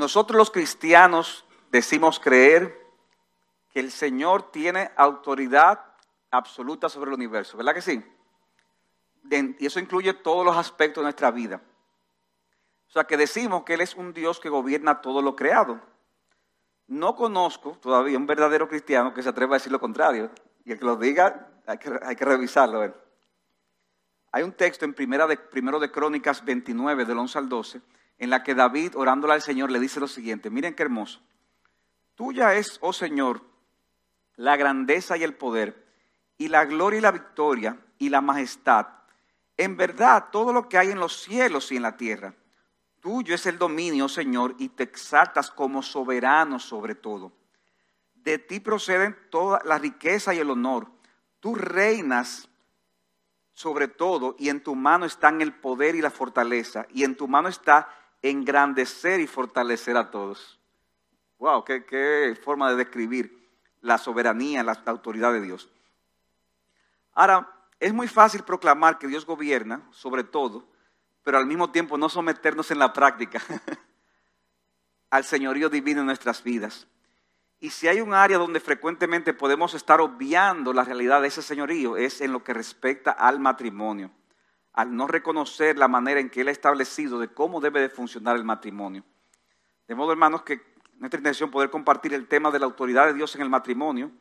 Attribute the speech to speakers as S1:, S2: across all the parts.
S1: Nosotros los cristianos decimos creer que el Señor tiene autoridad absoluta sobre el universo, ¿verdad que sí? Y eso incluye todos los aspectos de nuestra vida. O sea, que decimos que Él es un Dios que gobierna todo lo creado. No conozco todavía un verdadero cristiano que se atreva a decir lo contrario. Y el que lo diga, hay que, revisarlo. Hay un texto en primera de, primero de Crónicas 29, del 11 al 12, en la que David, orándole al Señor, le dice lo siguiente. Miren qué hermoso. Tuya es, oh Señor, la grandeza y el poder, y la gloria y la victoria, y la majestad. En verdad, todo lo que hay en los cielos y en la tierra Tuyo es el dominio, Señor, y te exaltas como soberano sobre todo. De ti proceden toda la riqueza y el honor. Tú reinas sobre todo y en tu mano están el poder y la fortaleza. Y en tu mano está engrandecer y fortalecer a todos. Wow, qué, forma de describir la soberanía, la autoridad de Dios. Ahora, es muy fácil proclamar que Dios gobierna sobre todo pero al mismo tiempo no someternos en la práctica al señorío divino en nuestras vidas. Y si hay un área donde frecuentemente podemos estar obviando la realidad de ese señorío, es en lo que respecta al matrimonio, al no reconocer la manera en que Él ha establecido de cómo debe de funcionar el matrimonio. De modo, hermanos, que nuestra intención poder compartir el tema de la autoridad de Dios en el matrimonio.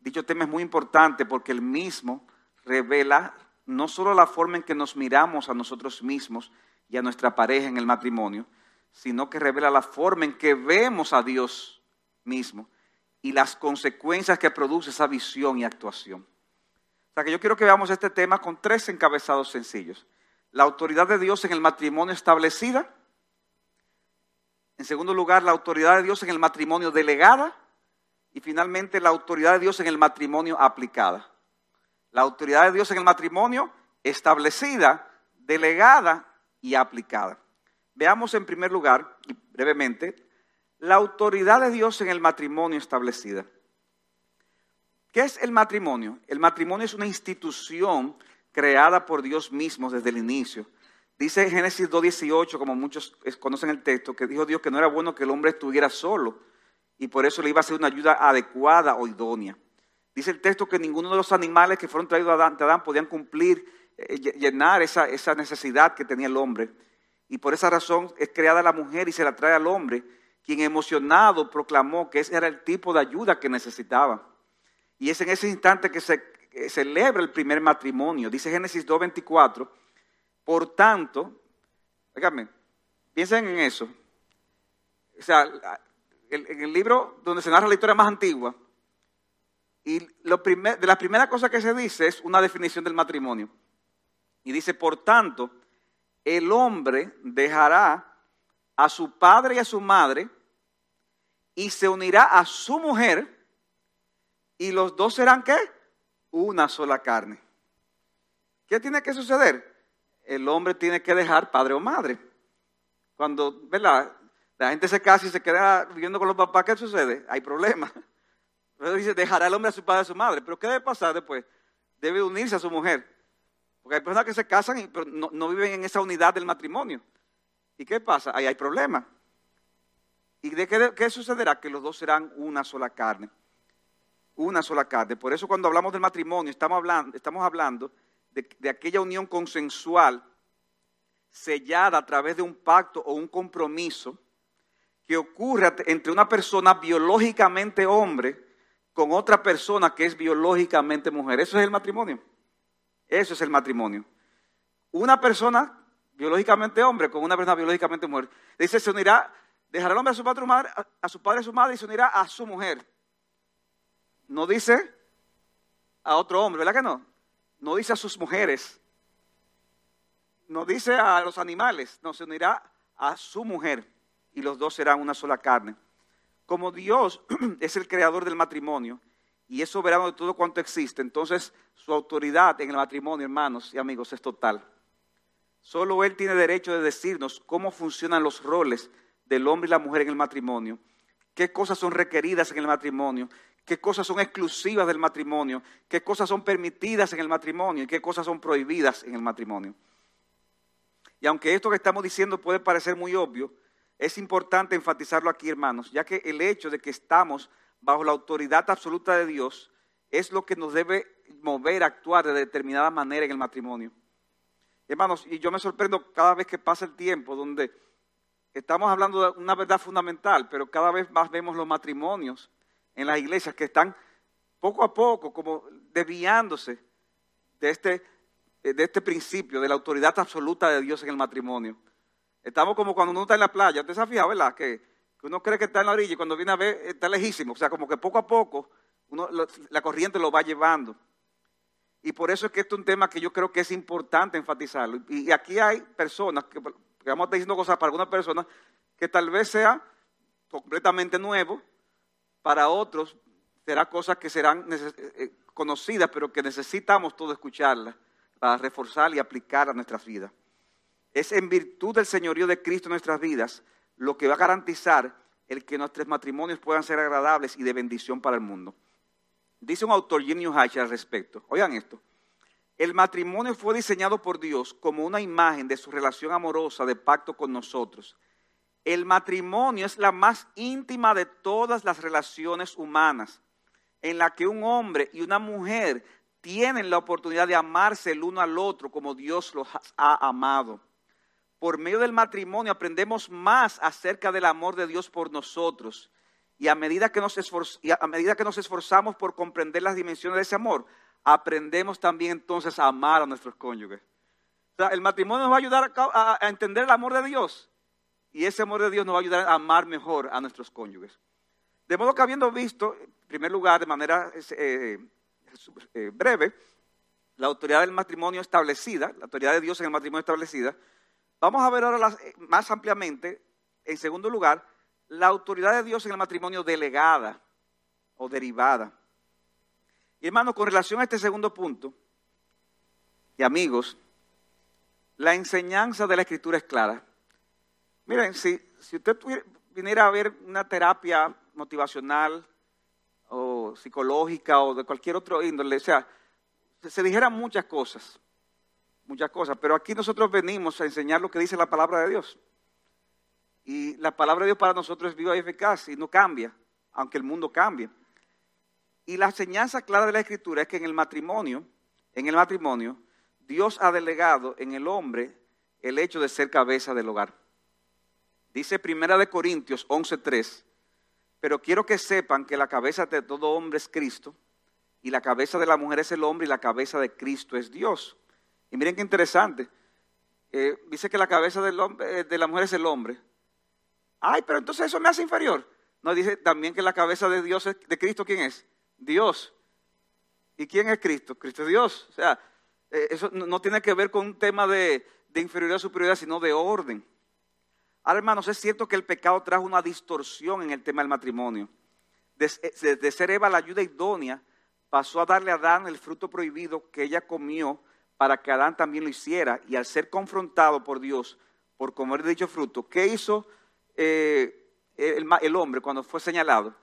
S1: Dicho tema es muy importante porque el mismo revela no solo la forma en que nos miramos a nosotros mismos y a nuestra pareja en el matrimonio, sino que revela la forma en que vemos a Dios mismo y las consecuencias que produce esa visión y actuación. Que yo quiero que veamos este tema con tres encabezados sencillos. La autoridad de Dios en el matrimonio establecida. En segundo lugar, la autoridad de Dios en el matrimonio delegada. Y finalmente, la autoridad de Dios en el matrimonio aplicada la autoridad de Dios en el matrimonio establecida, delegada y aplicada. Veamos en primer lugar, y brevemente, la autoridad de Dios en el matrimonio establecida. ¿Qué es el matrimonio? El matrimonio es una institución creada por Dios mismo desde el inicio. Dice Génesis 2.18, como muchos conocen el texto, que dijo Dios que no era bueno que el hombre estuviera solo y por eso le iba a ser una ayuda adecuada o idónea. Dice el texto que ninguno de los animales que fueron traídos a Adán, podían cumplir, eh, llenar esa, esa necesidad que tenía el hombre. Y por esa razón es creada la mujer y se la trae al hombre, quien emocionado proclamó que ese era el tipo de ayuda que necesitaba. Y es en ese instante que se celebra el primer matrimonio. Dice Génesis 2.24, por tanto, dígame, piensen en eso. O sea, en el libro donde se narra la historia más antigua, y lo de la primera cosa que se dice es una definición del matrimonio. Y dice, por tanto, el hombre dejará a su padre y a su madre y se unirá a su mujer y los dos serán qué? Una sola carne. ¿Qué tiene que suceder? El hombre tiene que dejar padre o madre. Cuando, ¿verdad? La gente se casa y se queda viviendo con los papás, ¿qué sucede? Hay problemas. Dice, dejará el hombre a su padre y a su madre. Pero ¿qué debe pasar después? Debe unirse a su mujer. Porque hay personas que se casan y no, viven en esa unidad del matrimonio. ¿Y qué pasa? Ahí hay problemas. ¿Y de qué, sucederá? Que los dos serán una sola carne. Una sola carne. Por eso cuando hablamos del matrimonio estamos hablando, estamos hablando de, aquella unión consensual sellada a través de un pacto o un compromiso que ocurre entre una persona biológicamente hombre con otra persona que es biológicamente mujer. Eso es el matrimonio. Eso es el matrimonio. Una persona biológicamente hombre con una persona biológicamente mujer. Dice, se unirá, dejará el hombre a su padre, a su padre y a su madre y se unirá a su mujer. No dice a otro hombre, ¿verdad que no? No dice a sus mujeres. No dice a los animales. No, se unirá a su mujer y los dos serán una sola carne. Como Dios es el creador del matrimonio y es soberano de todo cuanto existe, entonces su autoridad en el matrimonio, hermanos y amigos, es total. Solo Él tiene derecho de decirnos cómo funcionan los roles del hombre y la mujer en el matrimonio, qué cosas son requeridas en el matrimonio, qué cosas son exclusivas del matrimonio, qué cosas son permitidas en el matrimonio y qué cosas son prohibidas en el matrimonio. Y aunque esto que estamos diciendo puede parecer muy obvio, es importante enfatizarlo aquí, hermanos, ya que el hecho de que estamos bajo la autoridad absoluta de Dios es lo que nos debe mover a actuar de determinada manera en el matrimonio. Hermanos, y yo me sorprendo cada vez que pasa el tiempo donde estamos hablando de una verdad fundamental, pero cada vez más vemos los matrimonios en las iglesias que están poco a poco como desviándose de este, de este principio, de la autoridad absoluta de Dios en el matrimonio. Estamos como cuando uno está en la playa, ¿usted se ha verdad? Que, uno cree que está en la orilla y cuando viene a ver está lejísimo. O sea, como que poco a poco la corriente lo va llevando. Y por eso es que esto es un tema que yo creo que es importante enfatizarlo. Y, aquí hay personas, que, que vamos a estar diciendo cosas para algunas personas, que tal vez sea completamente nuevo, para otros será cosas que serán eh, eh, conocidas, pero que necesitamos todos escucharlas para reforzar y aplicar a nuestras vidas. Es en virtud del señorío de Cristo en nuestras vidas lo que va a garantizar el que nuestros matrimonios puedan ser agradables y de bendición para el mundo. Dice un autor, Jim Newhasher, al respecto. Oigan esto. El matrimonio fue diseñado por Dios como una imagen de su relación amorosa de pacto con nosotros. El matrimonio es la más íntima de todas las relaciones humanas, en la que un hombre y una mujer tienen la oportunidad de amarse el uno al otro como Dios los ha amado por medio del matrimonio aprendemos más acerca del amor de Dios por nosotros. Y a medida que nos, a medida que nos esforzamos por comprender las dimensiones de ese amor, aprendemos también entonces a amar a nuestros cónyuges. O el matrimonio nos va a ayudar a, entender el amor de Dios. Y ese amor de Dios nos va a ayudar a amar mejor a nuestros cónyuges. De modo que habiendo visto, en primer lugar, de manera eh, eh, breve, la autoridad del matrimonio establecida, la autoridad de Dios en el matrimonio establecida, Vamos a ver ahora eh, más ampliamente, en segundo lugar, la autoridad de Dios en el matrimonio delegada o derivada. Y hermano, con relación a este segundo punto, y amigos, la enseñanza de la escritura es clara. Miren, si, usted viniera a ver una terapia motivacional o psicológica o de cualquier otro índole, o sea, se, se dijeran muchas cosas muchas cosas, pero aquí nosotros venimos a enseñar lo que dice la palabra de Dios. Y la palabra de Dios para nosotros es viva y eficaz y no cambia, aunque el mundo cambie. Y la enseñanza clara de la Escritura es que en el matrimonio, en el matrimonio, Dios ha delegado en el hombre el hecho de ser cabeza del hogar. Dice Primera de Corintios 11:3, pero quiero que sepan que la cabeza de todo hombre es Cristo, y la cabeza de la mujer es el hombre, y la cabeza de Cristo es Dios. Y miren qué interesante. Eh, dice que la cabeza eh, de la mujer es el hombre. Ay, pero entonces eso me hace inferior. No, dice también que la cabeza de Dios es, de Cristo, ¿quién es? Dios. ¿Y quién es Cristo? Cristo es Dios. O sea, eh, eso no, tiene que ver con un tema de, inferioridad o superioridad, sino de orden. Ahora, hermanos, es cierto que el pecado trajo una distorsión en el tema del matrimonio. De, de ser Eva la ayuda idónea, pasó a darle a Adán el fruto prohibido que ella comió para que Adán también lo hiciera. Y al ser confrontado por Dios por comer dicho fruto, ¿qué hizo eh, el, hombre cuando fue señalado?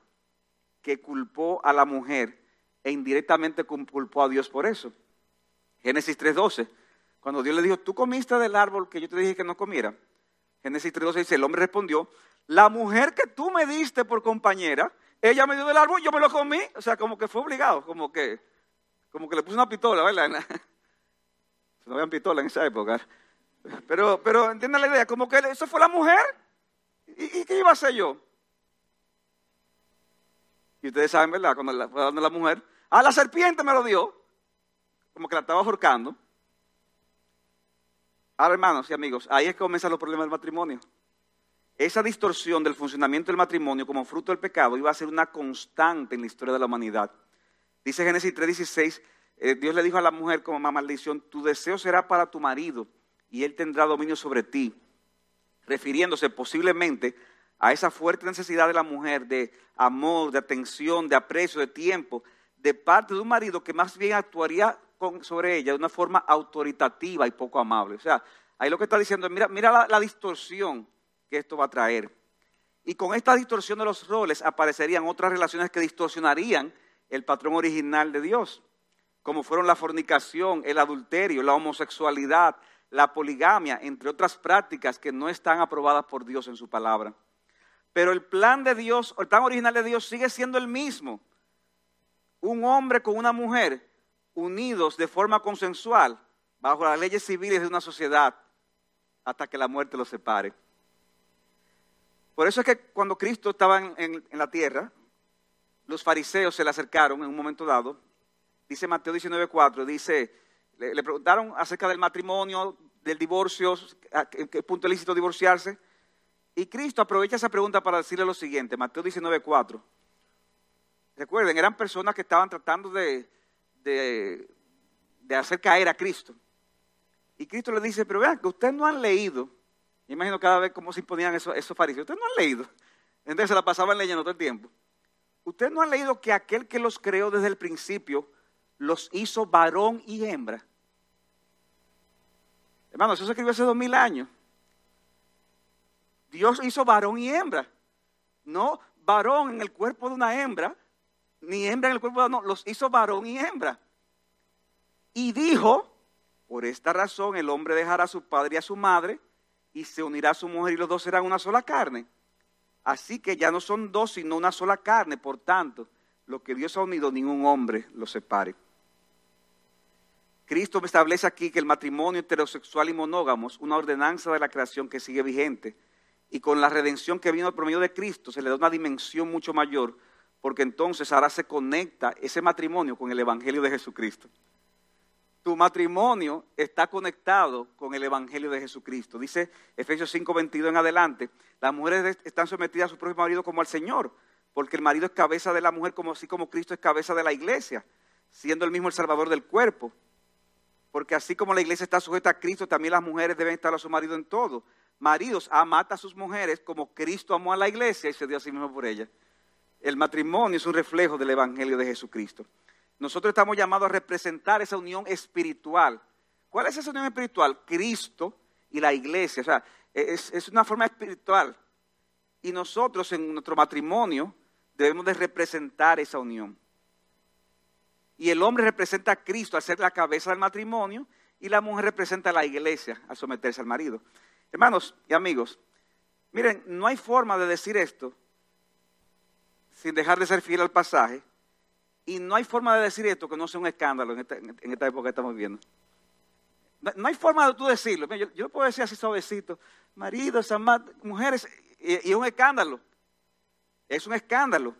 S1: Que culpó a la mujer e indirectamente culpó a Dios por eso. Génesis 3.12, cuando Dios le dijo, tú comiste del árbol que yo te dije que no comiera. Génesis 3.12 dice, el hombre respondió, la mujer que tú me diste por compañera, ella me dio del árbol, yo me lo comí. O sea, como que fue obligado, como que, como que le puse una pistola, ¿verdad? No habían pistola en esa época. Pero, pero entienden la idea, como que eso fue la mujer. ¿Y, qué iba a hacer yo? Y ustedes saben, ¿verdad? Cuando la, fue dando la mujer, ah, la serpiente me lo dio. Como que la estaba ahorcando. Ahora, hermanos y amigos, ahí es que comienzan los problemas del matrimonio. Esa distorsión del funcionamiento del matrimonio como fruto del pecado iba a ser una constante en la historia de la humanidad. Dice Génesis 3:16, eh, Dios le dijo a la mujer como maldición, tu deseo será para tu marido y él tendrá dominio sobre ti, refiriéndose posiblemente a esa fuerte necesidad de la mujer de amor, de atención, de aprecio, de tiempo, de parte de un marido que más bien actuaría sobre ella de una forma autoritativa y poco amable. O sea, ahí lo que está diciendo es, mira, mira la, la distorsión que esto va a traer. Y con esta distorsión de los roles aparecerían otras relaciones que distorsionarían el patrón original de Dios como fueron la fornicación, el adulterio, la homosexualidad, la poligamia, entre otras prácticas que no están aprobadas por Dios en su palabra. Pero el plan de Dios, el plan original de Dios sigue siendo el mismo. Un hombre con una mujer unidos de forma consensual bajo las leyes civiles de una sociedad hasta que la muerte los separe. Por eso es que cuando Cristo estaba en, la tierra, los fariseos se le acercaron en un momento dado. Dice Mateo 19:4, dice, le, preguntaron acerca del matrimonio, del divorcio, a qué, punto es lícito divorciarse. Y Cristo aprovecha esa pregunta para decirle lo siguiente, Mateo 19:4. Recuerden, eran personas que estaban tratando de, de, hacer caer a Cristo. Y Cristo le dice, pero vean que ustedes no han leído imagino cada vez cómo se imponían esos, esos fariseos. Ustedes no han leído. Entonces se la pasaban leyendo todo el tiempo. Ustedes no han leído que aquel que los creó desde el principio los hizo varón y hembra. Hermano, eso se escribió hace dos mil años. Dios hizo varón y hembra. No varón en el cuerpo de una hembra, ni hembra en el cuerpo de una, no, los hizo varón y hembra. Y dijo, por esta razón el hombre dejará a su padre y a su madre y se unirá a su mujer y los dos serán una sola carne. Así que ya no son dos, sino una sola carne. Por tanto, lo que Dios ha unido, ningún hombre lo separe. Cristo establece aquí que el matrimonio heterosexual y monógamo es una ordenanza de la creación que sigue vigente. Y con la redención que vino por medio de Cristo se le da una dimensión mucho mayor, porque entonces ahora se conecta ese matrimonio con el Evangelio de Jesucristo tu matrimonio está conectado con el Evangelio de Jesucristo. Dice Efesios 5, 22 en adelante, las mujeres están sometidas a su propio marido como al Señor, porque el marido es cabeza de la mujer como así como Cristo es cabeza de la iglesia, siendo el mismo el salvador del cuerpo. Porque así como la iglesia está sujeta a Cristo, también las mujeres deben estar a su marido en todo. Maridos, amad a sus mujeres como Cristo amó a la iglesia y se dio a sí mismo por ella. El matrimonio es un reflejo del Evangelio de Jesucristo. Nosotros estamos llamados a representar esa unión espiritual. ¿Cuál es esa unión espiritual? Cristo y la iglesia. O sea, es, una forma espiritual. Y nosotros en nuestro matrimonio debemos de representar esa unión. Y el hombre representa a Cristo al ser la cabeza del matrimonio y la mujer representa a la iglesia al someterse al marido. Hermanos y amigos, miren, no hay forma de decir esto sin dejar de ser fiel al pasaje y no hay forma de decir esto que no sea un escándalo en esta, época que estamos viviendo. No, hay forma de tú decirlo. Yo, yo puedo decir así suavecito, maridos, mujeres, y, es un escándalo. Es un escándalo.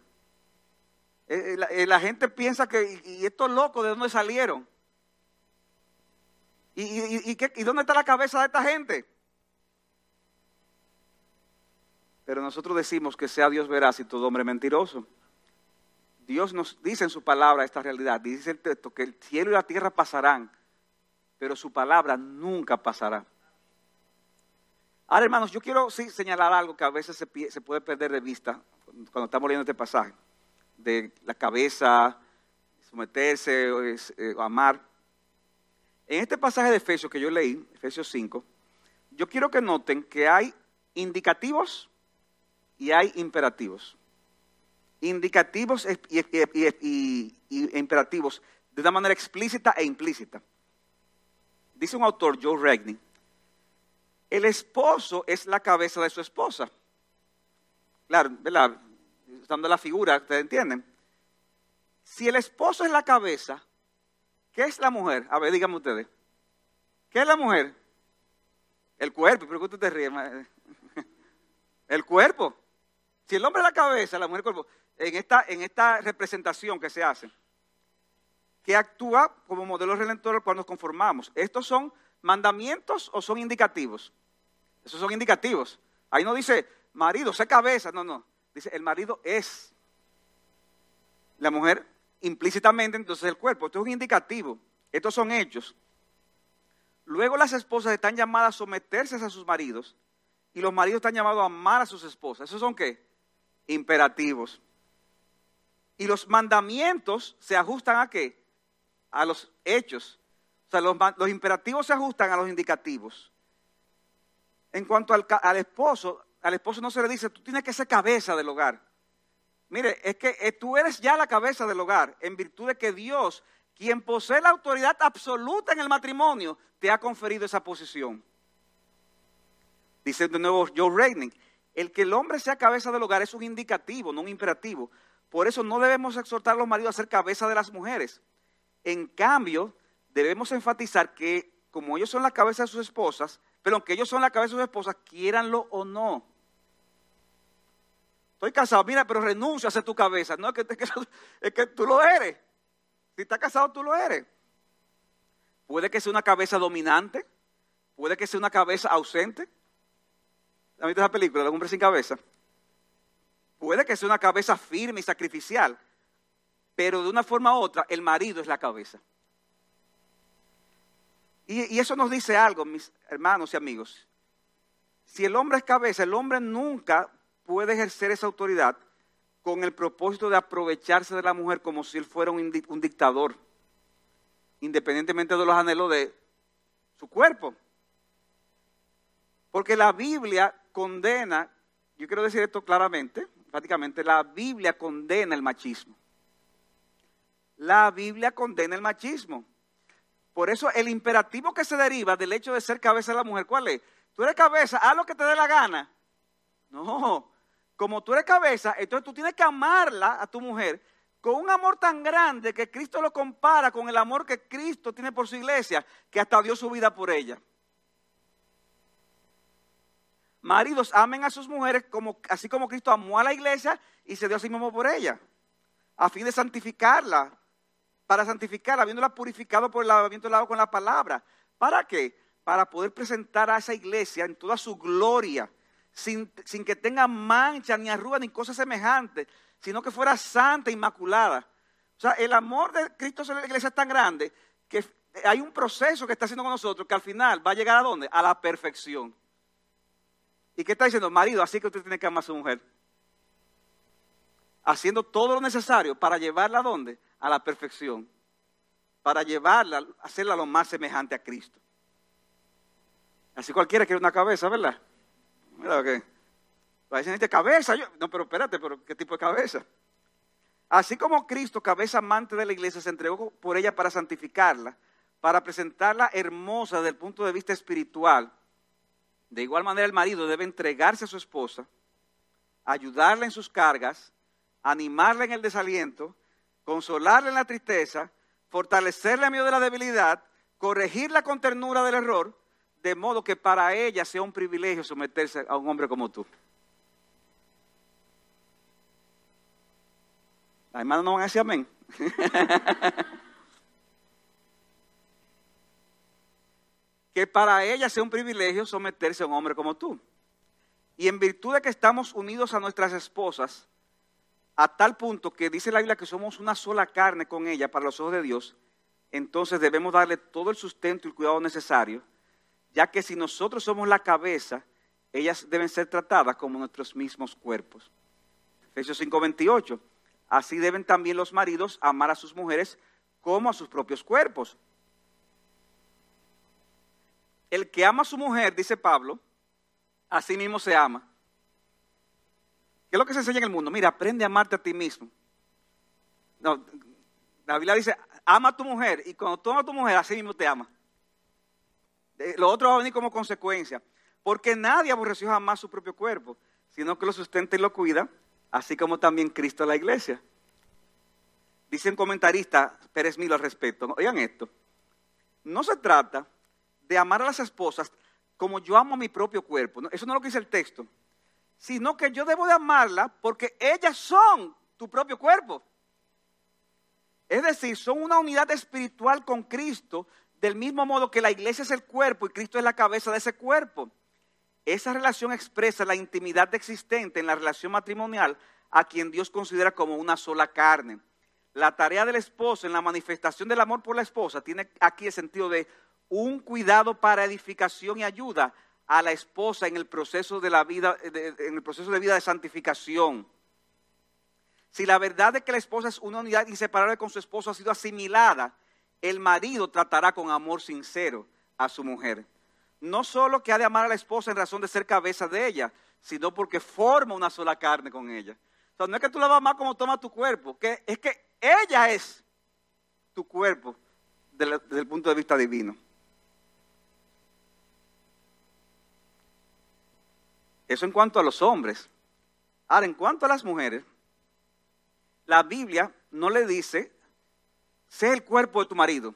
S1: Eh, eh, eh, la, gente piensa que, y, estos locos, ¿de dónde salieron? ¿Y, ¿Y dónde está la cabeza de esta gente? Pero nosotros decimos que sea Dios veraz y todo hombre mentiroso. Dios nos dice en su palabra esta realidad. Dice el texto que el cielo y la tierra pasarán, pero su palabra nunca pasará. Ahora, hermanos, yo quiero sí señalar algo que a veces se, puede perder de vista cuando estamos leyendo este pasaje, de la cabeza, someterse, eh, amar. En este pasaje de Efesios que yo leí, Efesios 5, yo quiero que noten que hay indicativos y hay imperativos indicativos y, imperativos de una manera explícita e implícita. Dice un autor, Joe Regney, el esposo es la cabeza de su esposa. Claro, ¿verdad? Usando la figura, ¿ustedes entienden? Si el esposo es la cabeza, ¿qué es la mujer? A ver, díganme ustedes. ¿Qué es la mujer? El cuerpo, pero tú te ríes. El cuerpo. Si el hombre es la cabeza, la mujer el cuerpo en esta, en esta representación que se hace, que actúa como modelo redentor cuando nos conformamos. ¿Estos son mandamientos o son indicativos? Esos son indicativos. Ahí no dice, marido, sé cabeza, no, no. Dice, el marido es. La mujer implícitamente, entonces el cuerpo. Esto es un indicativo. Estos son hechos. Luego las esposas están llamadas a someterse a sus maridos y los maridos están llamados a amar a sus esposas. ¿Esos son qué? Imperativos. Y los mandamientos se ajustan a qué? A los hechos. O sea, los, imperativos se ajustan a los indicativos. En cuanto al, al, esposo, al esposo no se le dice, tú tienes que ser cabeza del hogar. Mire, es que eh, tú eres ya la cabeza del hogar, en virtud de que Dios quien posee la autoridad absoluta en el matrimonio, te ha conferido esa posición. Dice de nuevo Joe Reining, el que el hombre sea cabeza del hogar es un indicativo, no un imperativo. Por eso no debemos exhortar a los maridos a ser cabeza de las mujeres. En cambio, debemos enfatizar que como ellos son la cabeza de sus esposas, pero aunque ellos son la cabeza de sus esposas, quieranlo o no. Estoy casado, mira, pero renuncia a ser tu cabeza. No, es que, es que tú lo eres. Si estás casado, tú lo eres. Puede que sea una cabeza dominante, puede que sea una cabeza ausente. ¿Han visto esa película, El hombre sin cabeza? Puede que sea una cabeza firme y sacrificial, pero de una forma u otra, el marido es la cabeza. Y, eso nos dice algo, mis hermanos y amigos. Si el hombre es cabeza, el hombre nunca puede ejercer esa autoridad con el propósito de aprovecharse de la mujer como si él fuera un dictador, independientemente de los anhelos de su cuerpo. Porque la Biblia condena, yo quiero decir esto claramente, prácticamente, la Biblia condena el machismo. La Biblia condena el machismo. Por eso el imperativo que se deriva del hecho de ser cabeza de la mujer, ¿cuál es? Tú eres cabeza, haz lo que te dé la gana. No, como tú eres cabeza, entonces tú tienes que amarla a tu mujer con un amor tan grande que Cristo lo compara con el amor que Cristo tiene por su iglesia, que hasta dio su vida por ella. Maridos, amen a sus mujeres como, así como Cristo amó a la iglesia y se dio a sí mismo por ella, a fin de santificarla, para santificarla, habiéndola purificado por el lavamiento del agua con la palabra. ¿Para qué? Para poder presentar a esa iglesia en toda su gloria sin, que tenga mancha, ni arruga, ni cosas semejantes, sino que fuera santa, inmaculada. O sea, el amor de Cristo sobre la iglesia es tan grande que hay un proceso que está haciendo con nosotros que al final va a llegar a dónde? A la perfección. ¿Y qué está diciendo? Marido, así que usted tiene que amar a su mujer. Haciendo todo lo necesario para llevarla a dónde? A la perfección. Para llevarla, hacerla lo más semejante a Cristo. Así cualquiera quiere una cabeza, ¿verdad? Mira que. Parece cabeza. Yo, no, pero espérate, pero ¿qué tipo de cabeza? Así como Cristo, cabeza amante de la iglesia, se entregó por ella para santificarla, para presentarla hermosa desde el punto de vista espiritual. De igual manera el marido debe entregarse a su esposa, ayudarla en sus cargas, animarla en el desaliento, consolarla en la tristeza, fortalecerla en medio de la debilidad, corregirla con ternura del error, de modo que para ella sea un privilegio someterse a un hombre como tú. Las hermanas no van a decir amén. que para ella sea un privilegio someterse a un hombre como tú. Y en virtud de que estamos unidos a nuestras esposas, a tal punto que dice la Biblia que somos una sola carne con ella para los ojos de Dios, entonces debemos darle todo el sustento y el cuidado necesario ya que si nosotros somos la cabeza, ellas deben ser tratadas como nuestros mismos cuerpos. Efesios 5:28. Así deben también los maridos amar a sus mujeres como a sus propios cuerpos. El que ama a su mujer, dice Pablo, así mismo se ama. ¿Qué es lo que se enseña en el mundo? Mira, aprende a amarte a ti mismo. No, la Biblia dice, ama a tu mujer y cuando tú amas a tu mujer, así mismo te ama. Eh, lo otro va a venir como consecuencia. Porque nadie aborreció jamás su propio cuerpo, sino que lo sustenta y lo cuida, así como también Cristo a la iglesia. Dice un comentarista, Pérez Milo, al respecto. Oigan esto. No se trata de amar a las esposas como yo amo a mi propio cuerpo. Eso no es lo que dice el texto. Sino que yo debo de amarla porque ellas son tu propio cuerpo. Es decir, son una unidad espiritual con Cristo del mismo modo que la iglesia es el cuerpo y Cristo es la cabeza de ese cuerpo. Esa relación expresa la intimidad existente en la relación matrimonial a quien Dios considera como una sola carne. La tarea del esposo en la manifestación del amor por la esposa tiene aquí el sentido de un cuidado para edificación y ayuda a la esposa en el proceso de la vida, en el proceso de vida de santificación. Si la verdad de que la esposa es una unidad inseparable con su esposo ha sido asimilada, el marido tratará con amor sincero a su mujer. No solo que ha de amar a la esposa en razón de ser cabeza de ella, sino porque forma una sola carne con ella. O sea, no es que tú la vas a amar como toma tu cuerpo, es que ella es tu cuerpo desde el punto de vista divino. Eso en cuanto a los hombres. Ahora, en cuanto a las mujeres, la Biblia no le dice, sé el cuerpo de tu marido.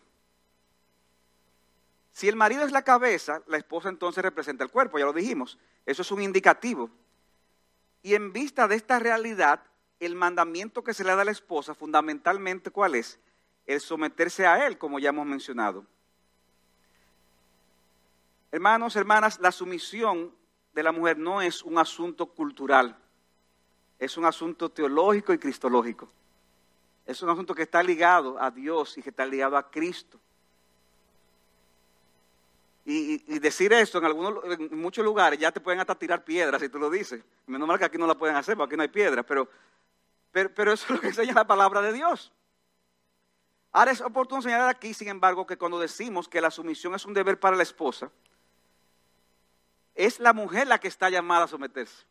S1: Si el marido es la cabeza, la esposa entonces representa el cuerpo, ya lo dijimos. Eso es un indicativo. Y en vista de esta realidad, el mandamiento que se le da a la esposa, fundamentalmente, ¿cuál es? El someterse a él, como ya hemos mencionado. Hermanos, hermanas, la sumisión de la mujer no es un asunto cultural, es un asunto teológico y cristológico. Es un asunto que está ligado a Dios y que está ligado a Cristo. Y, decir esto en, algunos, en muchos lugares ya te pueden hasta tirar piedras si tú lo dices. Menos mal que aquí no la pueden hacer porque aquí no hay piedras, pero, pero, pero eso es lo que enseña la palabra de Dios. Ahora es oportuno señalar aquí, sin embargo, que cuando decimos que la sumisión es un deber para la esposa, es la mujer la que está llamada a someterse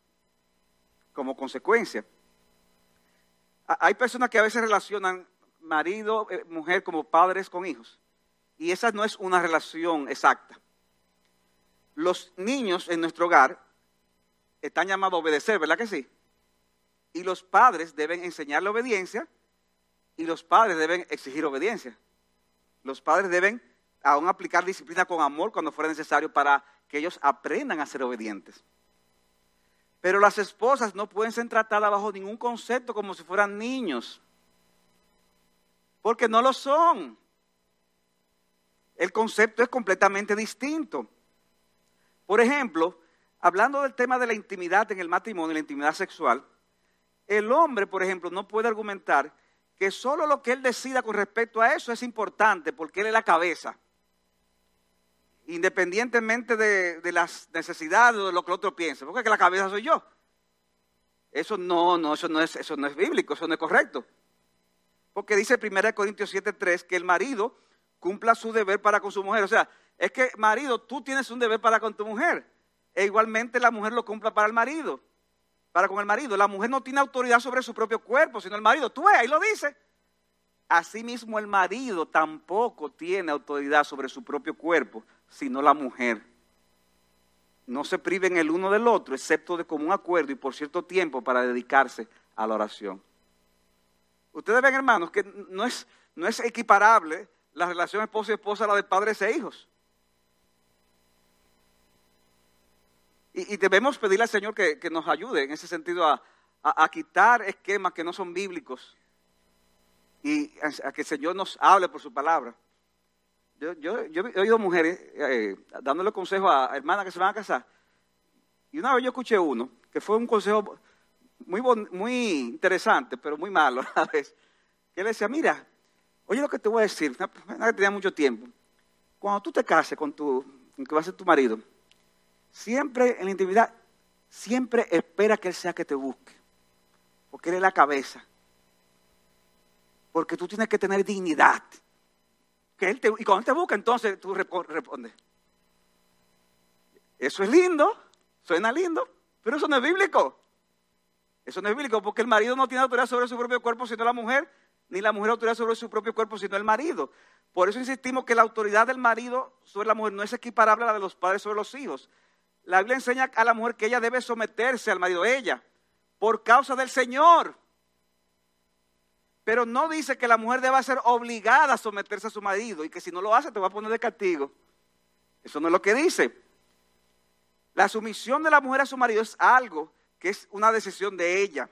S1: como consecuencia. Hay personas que a veces relacionan marido, eh, mujer como padres con hijos. Y esa no es una relación exacta. Los niños en nuestro hogar están llamados a obedecer, ¿verdad que sí? Y los padres deben enseñarle obediencia y los padres deben exigir obediencia. Los padres deben aún aplicar disciplina con amor cuando fuera necesario para que ellos aprendan a ser obedientes. Pero las esposas no pueden ser tratadas bajo ningún concepto como si fueran niños, porque no lo son. El concepto es completamente distinto. Por ejemplo, hablando del tema de la intimidad en el matrimonio, la intimidad sexual, el hombre, por ejemplo, no puede argumentar que solo lo que él decida con respecto a eso es importante porque él es la cabeza independientemente de, las necesidades o de lo que el otro piense, porque que la cabeza soy yo. Eso no, no, eso no es, eso no es bíblico, eso no es correcto. Porque dice 1 Corintios 7:3 que el marido cumpla su deber para con su mujer. O sea, es que marido, tú tienes un deber para con tu mujer. E igualmente la mujer lo cumpla para el marido, para con el marido. La mujer no tiene autoridad sobre su propio cuerpo, sino el marido. Tú ves, ahí lo dice. Asimismo, el marido tampoco tiene autoridad sobre su propio cuerpo, sino la mujer. No se priven el uno del otro, excepto de común acuerdo y por cierto tiempo para dedicarse a la oración. Ustedes ven, hermanos, que no es, no es equiparable la relación esposo y esposa a la de padres e hijos. Y, debemos pedirle al Señor que, nos ayude en ese sentido a, a quitar esquemas que no son bíblicos y a, que el Señor nos hable por su palabra. Yo, yo, he oído mujeres eh, dándole consejo a hermanas que se van a casar. Y una vez yo escuché uno, que fue un consejo muy, muy interesante, pero muy malo a la vez. Que le decía, mira, oye lo que te voy a decir, una que tenía mucho tiempo. Cuando tú te cases con tu, que va a ser tu marido, siempre en la intimidad, siempre espera que él sea que te busque. Porque él es la cabeza. Porque tú tienes que tener dignidad. Que él y cuando él te busca, entonces tú respondes. Eso es lindo, suena lindo, pero eso no es bíblico. Eso no es bíblico porque el marido no tiene autoridad sobre su propio cuerpo sino la mujer, ni la mujer autoridad sobre su propio cuerpo sino el marido. Por eso insistimos que la autoridad del marido sobre la mujer no es equiparable a la de los padres sobre los hijos. La Biblia enseña a la mujer que ella debe someterse al marido, ella, por causa del Señor. Pero no dice que la mujer deba ser obligada a someterse a su marido y que si no lo hace te va a poner de castigo. Eso no es lo que dice. La sumisión de la mujer a su marido es algo que es una decisión de ella.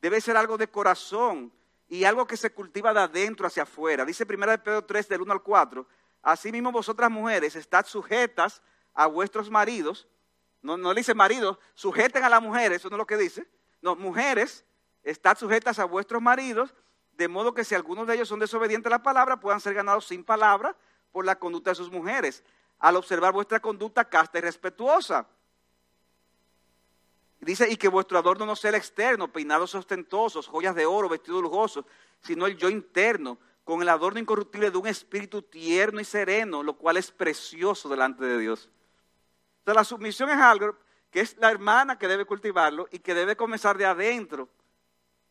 S1: Debe ser algo de corazón y algo que se cultiva de adentro hacia afuera. Dice 1 Pedro 3 del 1 al 4. Asimismo vosotras mujeres estad sujetas a vuestros maridos. No, no le dice marido, sujeten a las mujeres, eso no es lo que dice. No, mujeres, estad sujetas a vuestros maridos de modo que si algunos de ellos son desobedientes a la palabra, puedan ser ganados sin palabra por la conducta de sus mujeres, al observar vuestra conducta casta y respetuosa. Dice, y que vuestro adorno no sea el externo, peinados ostentosos, joyas de oro, vestidos lujosos, sino el yo interno, con el adorno incorruptible de un espíritu tierno y sereno, lo cual es precioso delante de Dios. Entonces la sumisión es algo que es la hermana que debe cultivarlo y que debe comenzar de adentro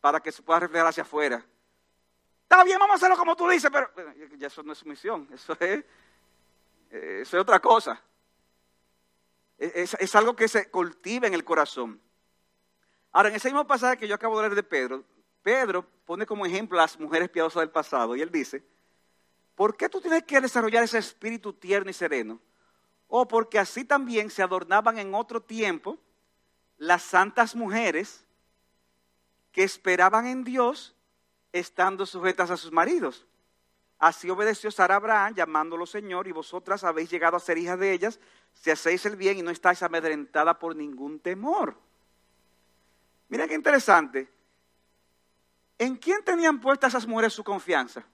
S1: para que se pueda reflejar hacia afuera. Está bien, vamos a hacerlo como tú dices, pero ya eso no es sumisión, eso es, eso es otra cosa. Es, es, algo que se cultiva en el corazón. Ahora, en ese mismo pasaje que yo acabo de leer de Pedro, Pedro pone como ejemplo a las mujeres piadosas del pasado y él dice, ¿por qué tú tienes que desarrollar ese espíritu tierno y sereno? O porque así también se adornaban en otro tiempo las santas mujeres que esperaban en Dios estando sujetas a sus maridos. Así obedeció Sara a Abraham, llamándolo Señor, y vosotras habéis llegado a ser hijas de ellas, si hacéis el bien y no estáis amedrentada por ningún temor. Mira qué interesante. ¿En quién tenían puestas esas mujeres su confianza?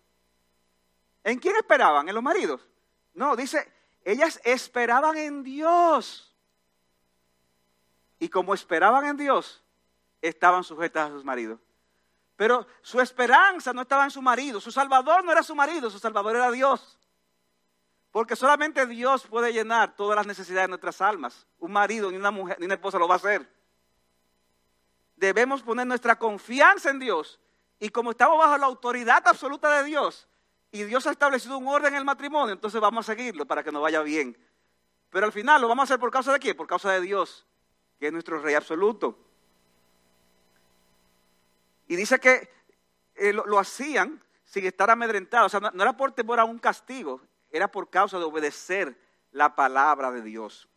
S1: ¿En quién esperaban? ¿En los maridos? No, dice, ellas esperaban en Dios. Y como esperaban en Dios, estaban sujetas a sus maridos. Pero su esperanza no estaba en su marido, su salvador no era su marido, su salvador era Dios. Porque solamente Dios puede llenar todas las necesidades de nuestras almas. Un marido, ni una mujer, ni una esposa lo va a hacer. Debemos poner nuestra confianza en Dios. Y como estamos bajo la autoridad absoluta de Dios, y Dios ha establecido un orden en el matrimonio, entonces vamos a seguirlo para que nos vaya bien. Pero al final lo vamos a hacer por causa de quién? Por causa de Dios, que es nuestro Rey absoluto. Y dice que eh, lo, hacían sin estar amedrentados. O sea, no, era por temor a un castigo, era por causa de obedecer la palabra de Dios.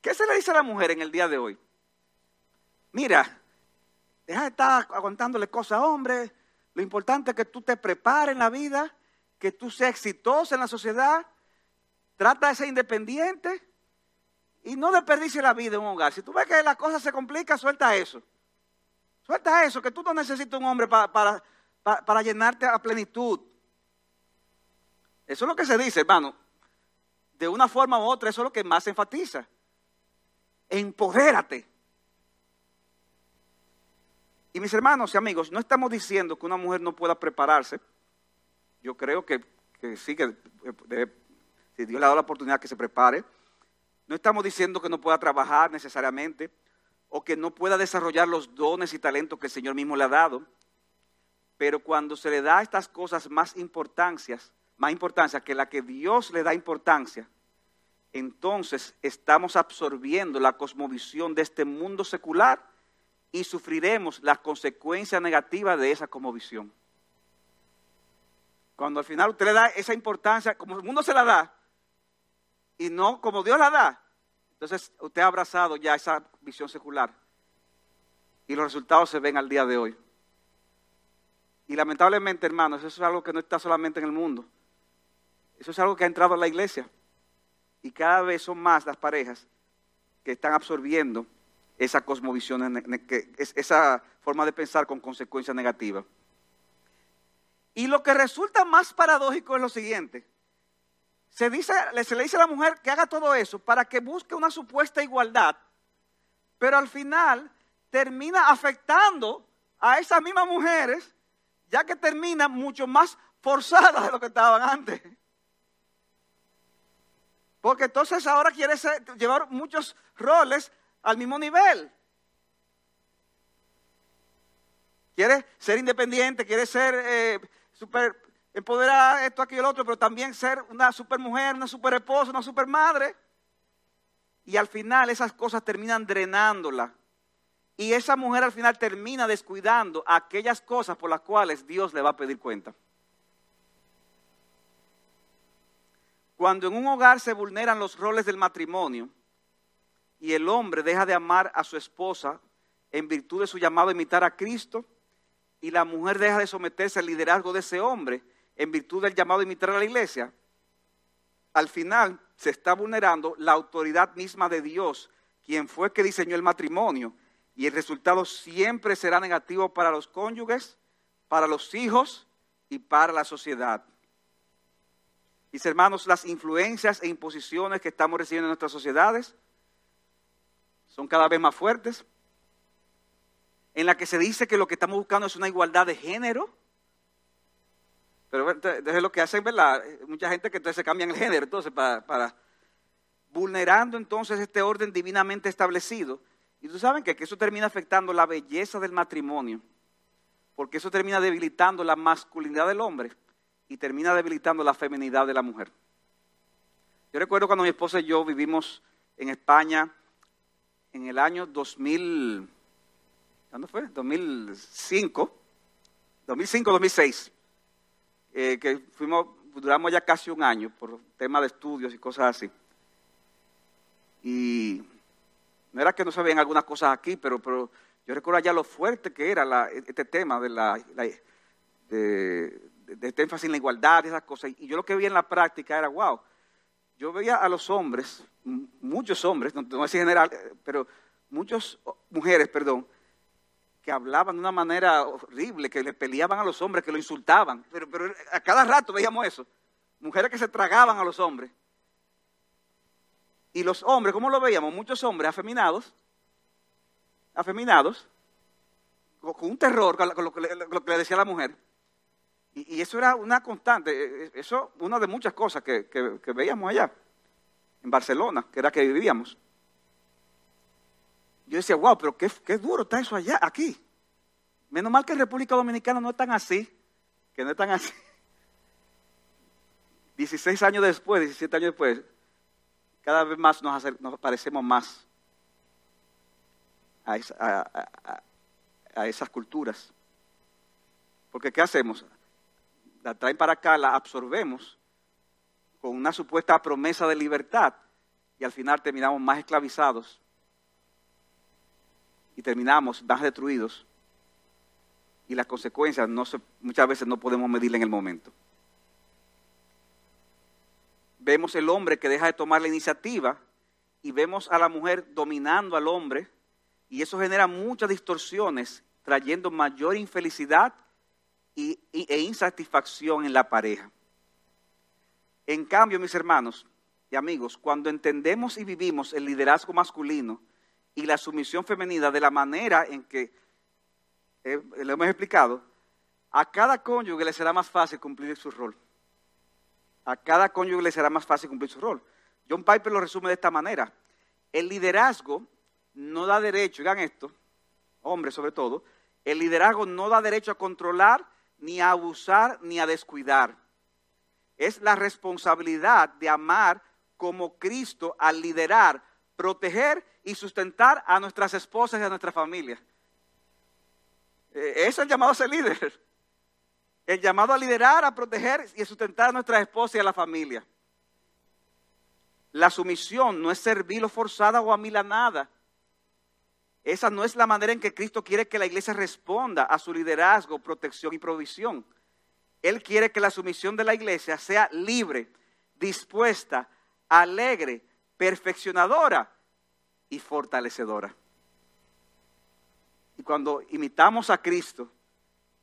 S1: ¿Qué se le dice a la mujer en el día de hoy? Mira, deja de estar aguantándole cosas a hombres. Lo importante es que tú te prepares en la vida, que tú seas exitoso en la sociedad. Trata de ser independiente y no desperdicie la vida en un hogar. Si tú ves que la cosa se complica, suelta eso. Suelta eso, que tú no necesitas un hombre para, para, llenarte a plenitud. Eso es lo que se dice, hermano. De una forma u otra, eso es lo que más se enfatiza. Empodérate. Y mis hermanos y amigos, no estamos diciendo que una mujer no pueda prepararse. Yo creo que, sí, que si Dios le ha dado la oportunidad que se prepare. No estamos diciendo que no pueda trabajar necesariamente o que no pueda desarrollar los dones y talentos que el Señor mismo le ha dado. Pero cuando se le da a estas cosas más importancias, más importancia que la que Dios le da importancia, entonces estamos absorbiendo la cosmovisión de este mundo secular y sufriremos las consecuencias negativas de esa cosmovisión. Cuando al final usted le da esa importancia, como el mundo se la da, y no como Dios la da, entonces usted ha abrazado ya esa visión secular y los resultados se ven al día de hoy. Y lamentablemente, hermanos, eso es algo que no está solamente en el mundo. Eso es algo que ha entrado en la iglesia. Y cada vez son más las parejas que están absorbiendo esa cosmovisión, esa forma de pensar con consecuencias negativas. Y lo que resulta más paradójico es lo siguiente. Se, dice, le dice a la mujer que haga todo eso para que busque una supuesta igualdad, pero al final termina afectando a esas mismas mujeres, ya que termina mucho más forzadas de lo que estaban antes. Porque entonces ahora quiere llevar muchos roles al mismo nivel. Quiere ser independiente, quiere ser eh, super empoderar esto, y el otro, pero también ser una super mujer, una super esposa, una super madre. Y al final esas cosas terminan drenándola. Y esa mujer al final termina descuidando aquellas cosas por las cuales Dios le va a pedir cuenta. Cuando en un hogar se vulneran los roles del matrimonio y el hombre deja de amar a su esposa en virtud de su llamado a imitar a Cristo y la mujer deja de someterse al liderazgo de ese hombre, en virtud del llamado a imitar a la iglesia, al final se está vulnerando la autoridad misma de Dios, quien fue que diseñó el matrimonio, y el resultado siempre será negativo para los cónyuges, para los hijos y para la sociedad. Mis hermanos, las influencias e imposiciones que estamos recibiendo en nuestras sociedades son cada vez más fuertes, en la que se dice que lo que estamos buscando es una igualdad de género, pero entonces lo que hacen, ¿verdad? Mucha gente que entonces se cambian el género, entonces, para, vulnerando entonces este orden divinamente establecido. Y tú saben que, que eso termina afectando la belleza del matrimonio. porque eso termina debilitando la masculinidad del hombre y termina debilitando la feminidad de la mujer. Yo recuerdo cuando mi esposa y yo vivimos en España en el año 2000, ¿cuándo fue? 2005, 2005, 2006, que fuimos, duramos ya casi un año por tema de estudios y cosas así. Y no era que no sabían algunas cosas aquí, pero, pero yo recuerdo ya lo fuerte que era este tema de, la, de, este énfasis en la igualdad y esas cosas. Y yo lo que vi en la práctica era, wow, yo veía a los hombres, muchos hombres, no, no es general, pero muchas mujeres, perdón, que hablaban de una manera horrible, que le peleaban a los hombres, que lo insultaban. Pero, pero a cada rato veíamos eso. Mujeres que se tragaban a los hombres. Y los hombres, ¿cómo lo veíamos? Muchos hombres afeminados, afeminados, con un terror, con lo que le, decía la mujer. Y, eso era una constante, e, e, eso una de muchas cosas que, veíamos allá, en Barcelona, que era que vivíamos. Yo decía, wow, pero qué, qué, duro está eso allá, aquí. Menos mal que en República Dominicana no es tan así, que no es tan así. 16 años después, 17 años después, cada vez más nos, parecemos más a, a, esas culturas. Porque ¿qué hacemos? La traen para acá, la absorbemos con una supuesta promesa de libertad y al final terminamos más esclavizados y terminamos más destruidos y las consecuencias no muchas veces no podemos medir en el momento vemos el hombre que deja de tomar la iniciativa y vemos a la mujer dominando al hombre y eso genera muchas distorsiones, trayendo mayor infelicidad y, e insatisfacción en la pareja. En cambio, mis hermanos y amigos, cuando entendemos y vivimos el liderazgo masculino y la sumisión femenina de la manera en que eh, lo hemos explicado, a cada cónyuge le será más fácil cumplir su rol a cada cónyuge le será más fácil cumplir su rol. John Piper lo resume de esta manera. El liderazgo no da derecho, digan esto, hombres sobre todo, el liderazgo no da derecho a controlar, ni a abusar, ni a descuidar. Es la responsabilidad de amar como Cristo al liderar, proteger y sustentar a nuestras esposas y a nuestra familia. Eh, eso es el llamado a ser líder. El llamado a liderar, a proteger y a sustentar a nuestra esposa y a la familia. La sumisión no es servil o forzada o amilanada. Esa no es la manera en que Cristo quiere que la iglesia responda a su liderazgo, protección y provisión. Él quiere que la sumisión de la iglesia sea libre, dispuesta, alegre, perfeccionadora y fortalecedora. Y cuando imitamos a Cristo,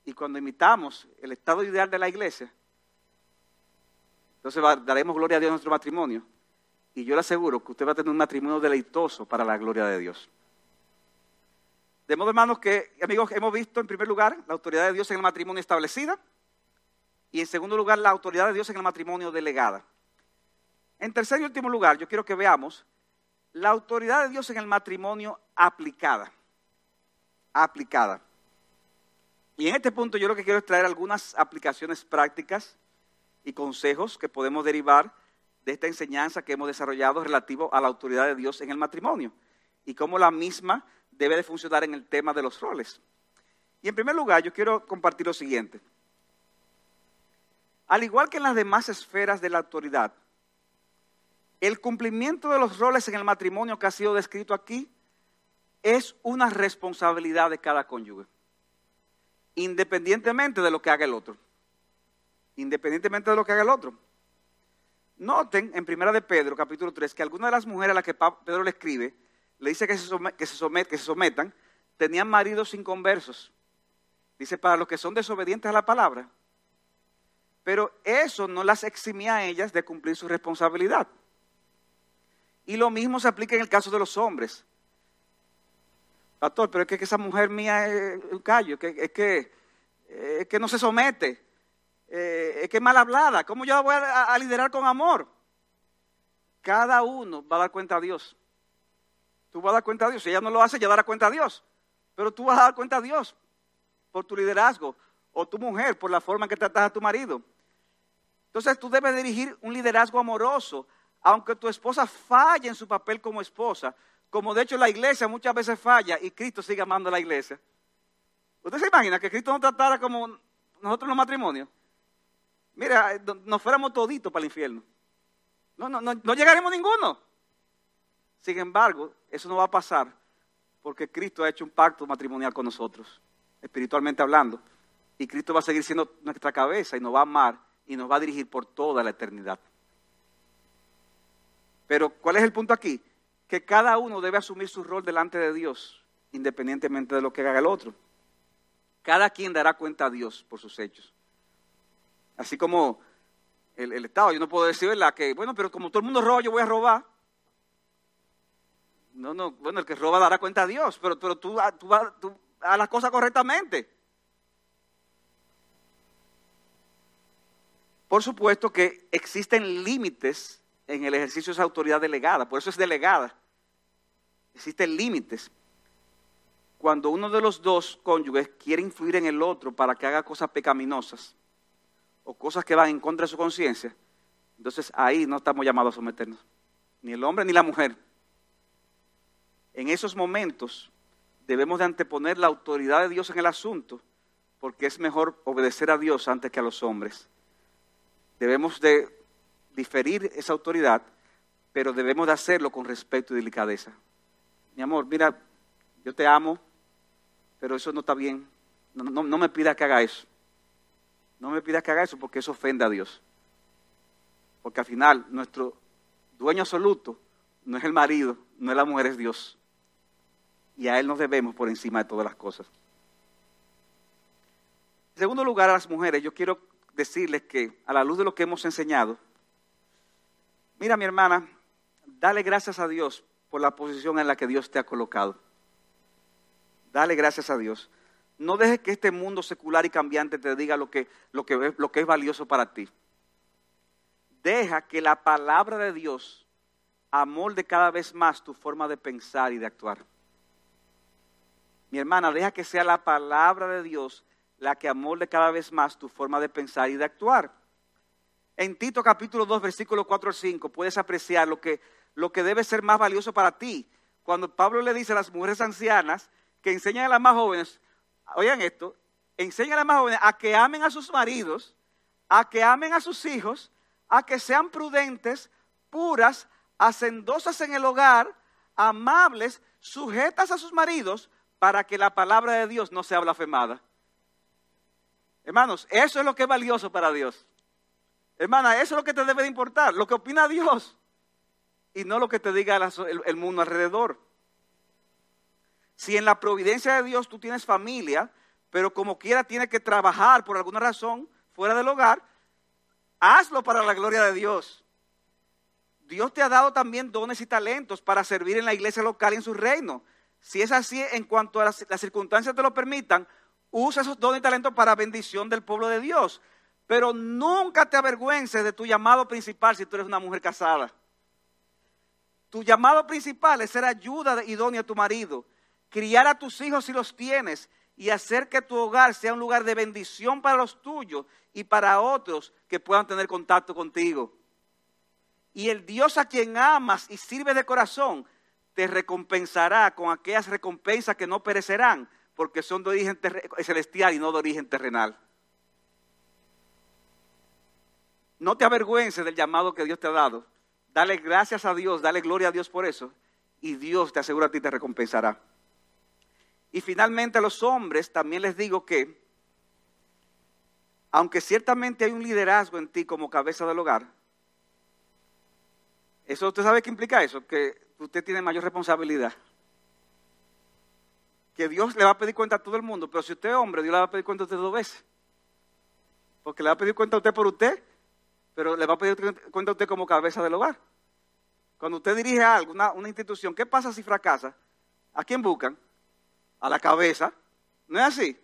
S1: y cuando imitamos el estado ideal de la iglesia, entonces daremos gloria a Dios en nuestro matrimonio. Y yo le aseguro que usted va a tener un matrimonio deleitoso para la gloria de Dios. De modo, hermanos, que, amigos, hemos visto en primer lugar la autoridad de Dios en el matrimonio establecida y en segundo lugar la autoridad de Dios en el matrimonio delegada. En tercer y último lugar, yo quiero que veamos la autoridad de Dios en el matrimonio aplicada. Aplicada. Y en este punto yo lo que quiero es traer algunas aplicaciones prácticas y consejos que podemos derivar de esta enseñanza que hemos desarrollado relativo a la autoridad de Dios en el matrimonio y cómo la misma debe de funcionar en el tema de los roles. Y en primer lugar, yo quiero compartir lo siguiente. Al igual que en las demás esferas de la autoridad, el cumplimiento de los roles en el matrimonio que ha sido descrito aquí es una responsabilidad de cada cónyuge independientemente de lo que haga el otro. Independientemente de lo que haga el otro. Noten en Primera de Pedro, capítulo 3, que algunas de las mujeres a las que Pedro le escribe, le dice que se, que se, sometan, tenían maridos inconversos. Dice, para los que son desobedientes a la palabra. Pero eso no las eximía a ellas de cumplir su responsabilidad. Y lo mismo se aplica en el caso de los hombres. Pastor, pero es que, esa mujer mía es un callo, es que, es que no se somete, eh, es que es mal hablada. ¿Cómo yo la voy a, liderar con amor? Cada uno va a dar cuenta a Dios. Tú vas a dar cuenta a Dios. Si ella no lo hace, ella dará cuenta a Dios. Pero tú vas a dar cuenta a Dios. por tu liderazgo, o tu mujer por la forma en que tratas a tu marido. Entonces tú debes dirigir un liderazgo amoroso, aunque tu esposa falle en su papel como esposa, como de hecho la iglesia muchas veces falla y Cristo sigue amando a la iglesia. ¿Usted se imagina que Cristo nos tratara como nosotros los matrimonios? Mira, nos fuéramos toditos para el infierno. No, no, no, no llegaremos ninguno. Sin embargo, eso no va a pasar porque Cristo ha hecho un pacto matrimonial con nosotros, espiritualmente hablando. Y Cristo va a seguir siendo nuestra cabeza y nos va a amar y nos va a dirigir por toda la eternidad. Pero ¿cuál es el punto aquí? Que cada uno debe asumir su rol delante de Dios, independientemente de lo que haga el otro. Cada quien dará cuenta a Dios por sus hechos. Así como el, Estado, yo no puedo decir, ¿verdad? Que, bueno, pero como todo el mundo roba, yo voy a robar. No, no, bueno, el que roba dará cuenta a Dios, pero, pero tú, tú, tú haz las cosas correctamente. Por supuesto que existen límites en el ejercicio de esa autoridad delegada, por eso es delegada. Existen límites. Cuando uno de los dos cónyuges quiere influir en el otro para que haga cosas pecaminosas o cosas que van en contra de su conciencia, entonces ahí no estamos llamados a someternos, ni el hombre ni la mujer en esos momentos debemos de anteponer la autoridad de Dios en el asunto, porque es mejor obedecer a Dios antes que a los hombres. Debemos de diferir esa autoridad, pero debemos de hacerlo con respeto y delicadeza. Mi amor, mira, yo te amo, pero eso no está bien. No, me pida que haga eso. No me pida que haga eso porque eso ofende a Dios. Porque al final nuestro dueño absoluto no es el marido, no es la mujer, es Dios y a Él nos debemos por encima de todas las cosas. En segundo lugar, a las mujeres, yo quiero decirles que a la luz de lo que hemos enseñado, mira mi hermana, dale gracias a Dios por la posición en la que Dios te ha colocado. Dale gracias a Dios. No dejes que este mundo secular y cambiante te diga lo que, lo que, lo que es valioso para ti. Deja que la palabra de Dios amolde cada vez más tu forma de pensar y de actuar. Mi hermana, deja que sea la palabra de Dios la que amolde cada vez más tu forma de pensar y de actuar. En Tito capítulo 2, versículo 4 al 5, puedes apreciar lo que, lo que debe ser más valioso para ti. Cuando Pablo le dice a las mujeres ancianas que enseñan a las más jóvenes, oigan esto, enseñan a las más jóvenes a que amen a sus maridos, a que amen a sus hijos, a que sean prudentes, puras, hacendosas en el hogar, amables, sujetas a sus maridos, para que la palabra de Dios no sea blasfemada. Hermanos, eso es lo que es valioso para Dios. Hermana, eso es lo que te debe de importar, lo que opina Dios y no lo que te diga el, mundo alrededor. Si en la providencia de Dios tú tienes familia, pero como quiera tienes que trabajar por alguna razón fuera del hogar, hazlo para la gloria de Dios. Dios te ha dado también dones y talentos para servir en la iglesia local y en su reino. Si es así, en cuanto a las, circunstancias te lo permitan, usa esos dones y talentos para bendición del pueblo de Dios. Pero nunca te avergüences de tu llamado principal si tú eres una mujer casada. Tu llamado principal es ser ayuda idónea a tu marido, criar a tus hijos si los tienes y hacer que tu hogar sea un lugar de bendición para los tuyos y para otros que puedan tener contacto contigo. Y el Dios a quien amas y sirve de corazón te recompensará con aquellas recompensas que no perecerán, porque son de origen celestial y no de origen terrenal. No te avergüences del llamado que Dios te ha dado. Dale gracias a Dios, dale gloria a Dios por eso, y Dios te asegura a ti te recompensará. Y finalmente a los hombres también les digo que, aunque ciertamente hay un liderazgo en ti como cabeza del hogar, eso usted sabe qué implica eso, que usted tiene mayor responsabilidad. Que Dios le va a pedir cuenta a todo el mundo, pero si usted es hombre, Dios le va a pedir cuenta a usted dos veces. Porque le va a pedir cuenta a usted por usted, pero le va a pedir cuenta a usted como cabeza del hogar. Cuando usted dirige algo, una, institución, ¿qué pasa si fracasa? ¿A quién buscan? A la cabeza. ¿No es así?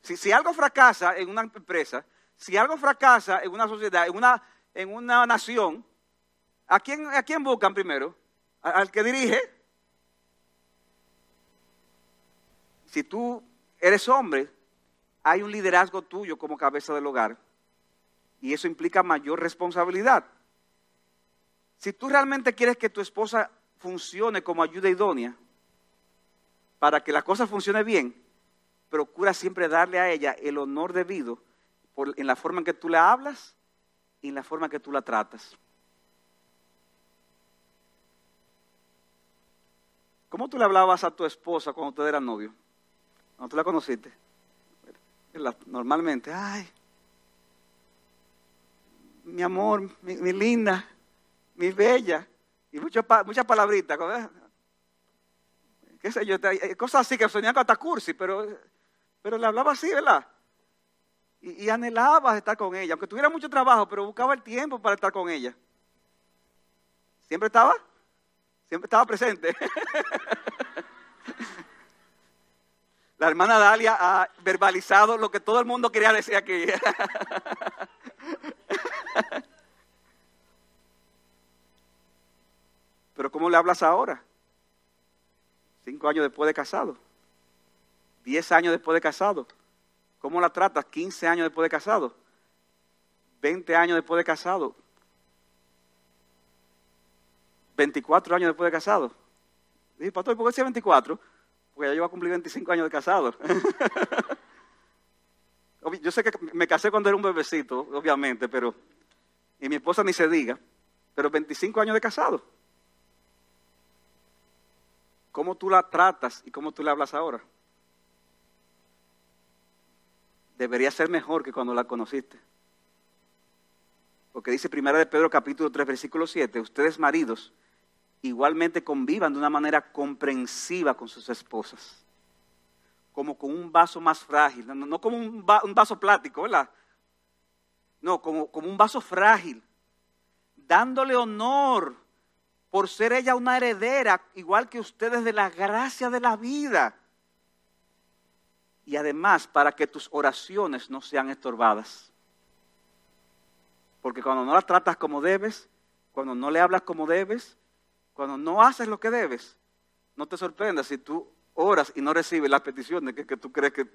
S1: Si, si algo fracasa en una empresa, si algo fracasa en una sociedad, en una, en una nación, ¿a quién, ¿a quién buscan primero? al que dirige. Si tú eres hombre, hay un liderazgo tuyo como cabeza del hogar y eso implica mayor responsabilidad. Si tú realmente quieres que tu esposa funcione como ayuda idónea, para que la cosa funcione bien, procura siempre darle a ella el honor debido en la forma en que tú la hablas y en la forma en que tú la tratas. ¿Cómo tú le hablabas a tu esposa cuando tú eras novio? Cuando tú la conociste. Normalmente, ay, mi amor, mi, linda, mi bella, y muchas muchas palabritas. ¿Qué sé yo? Cosas así que sonían hasta cursi, pero, pero le hablaba así, ¿verdad? Y, y anhelaba estar con ella, aunque tuviera mucho trabajo, pero buscaba el tiempo para estar con ella. ¿Siempre estaba? Siempre estaba presente. La hermana Dalia ha verbalizado lo que todo el mundo quería decir aquí. Pero ¿cómo le hablas ahora? Cinco años después de casado. Diez años después de casado. ¿Cómo la tratas? Quince años después de casado. Veinte años después de casado. 24 años después de casado. Dije, pastor, ¿por qué decía 24? Porque ya yo iba a cumplir 25 años de casado. yo sé que me casé cuando era un bebecito, obviamente, pero. Y mi esposa ni se diga. Pero 25 años de casado. ¿Cómo tú la tratas y cómo tú le hablas ahora? Debería ser mejor que cuando la conociste. Porque dice Primera de Pedro capítulo 3 versículo 7, ustedes maridos igualmente convivan de una manera comprensiva con sus esposas, como con un vaso más frágil, no, como un, vaso plático, ¿verdad? No, como, como un vaso frágil, dándole honor por ser ella una heredera, igual que ustedes, de la gracia de la vida. Y además, para que tus oraciones no sean estorbadas. Porque cuando no la tratas como debes, cuando no le hablas como debes, cuando no haces lo que debes, no te sorprendas si tú oras y no recibes las peticiones que, tú crees que,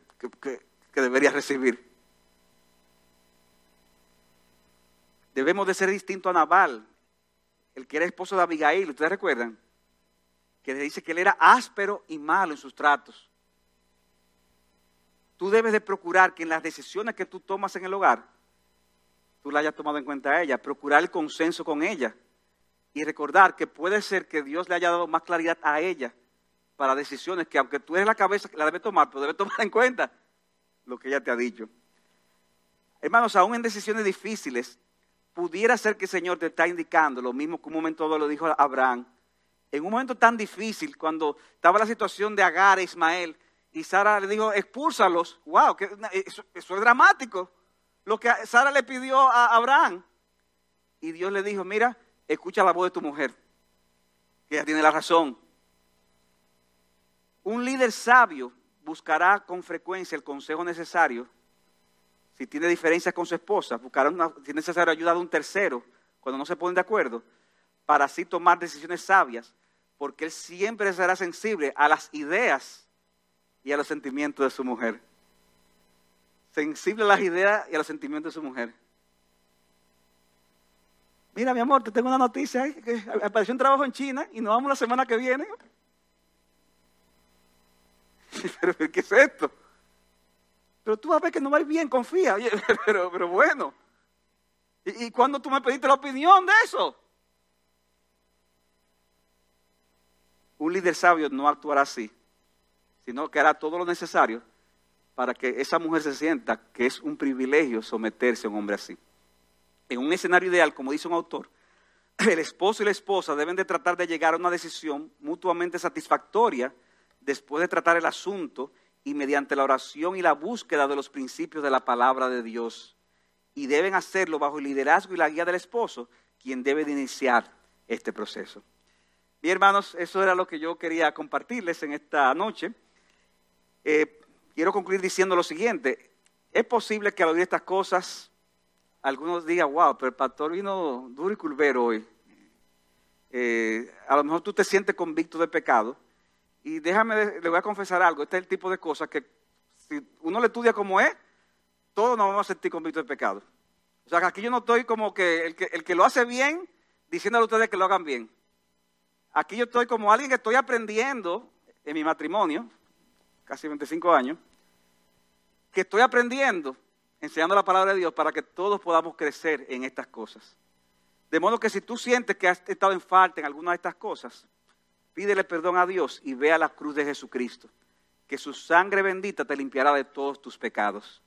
S1: que deberías recibir. Debemos de ser distinto a Nabal, el que era esposo de Abigail, ¿ustedes recuerdan? Que dice que él era áspero y malo en sus tratos. Tú debes de procurar que en las decisiones que tú tomas en el hogar, tú la hayas tomado en cuenta a ella, procurar el consenso con ella y recordar que puede ser que Dios le haya dado más claridad a ella para decisiones que aunque tú eres la cabeza que la debe tomar, pero debe tomar en cuenta lo que ella te ha dicho. Hermanos, aún en decisiones difíciles, pudiera ser que el Señor te está indicando lo mismo que un momento lo dijo Abraham. En un momento tan difícil, cuando estaba la situación de Agar e Ismael, y Sara le dijo, expúlsalos. ¡Wow! eso, eso es dramático. Lo que Sara le pidió a Abraham. Y Dios le dijo, mira, escucha la voz de tu mujer, que ella tiene la razón. Un líder sabio buscará con frecuencia el consejo necesario. Si tiene diferencias con su esposa, buscará una, si es necesario ayuda de un tercero cuando no se ponen de acuerdo, para así tomar decisiones sabias, porque él siempre será sensible a las ideas y a los sentimientos de su mujer. Sensible a las ideas y a los sentimientos de su mujer. Mira, mi amor, te tengo una noticia. Que apareció un trabajo en China y nos vamos la semana que viene. pero, ¿qué es esto? Pero tú vas a ver que no va bien, confía. pero, pero bueno. ¿Y, ¿Y cuándo tú me pediste la opinión de eso? Un líder sabio no actuará así, sino que hará todo lo necesario para que esa mujer se sienta que es un privilegio someterse a un hombre así en un escenario ideal, como dice un autor, el esposo y la esposa deben de tratar de llegar a una decisión mutuamente satisfactoria después de tratar el asunto y mediante la oración y la búsqueda de los principios de la palabra de Dios. Y deben hacerlo bajo el liderazgo y la guía del esposo, quien debe de iniciar este proceso. Bien, hermanos, eso era lo que yo quería compartirles en esta noche. Eh, quiero concluir diciendo lo siguiente. Es posible que al oír estas cosas algunos digan, wow, pero el pastor vino duro y culvero hoy. Eh, a lo mejor tú te sientes convicto de pecado. Y déjame, le voy a confesar algo. Este es el tipo de cosas que si uno le estudia como es, todos nos vamos a sentir convictos de pecado. O sea, que aquí yo no estoy como que el, que el que lo hace bien, diciéndole a ustedes que lo hagan bien. Aquí yo estoy como alguien que estoy aprendiendo en mi matrimonio, casi 25 años, que estoy aprendiendo, enseñando la palabra de Dios para que todos podamos crecer en estas cosas. De modo que si tú sientes que has estado en falta en alguna de estas cosas, pídele perdón a Dios y ve a la cruz de Jesucristo, que su sangre bendita te limpiará de todos tus pecados.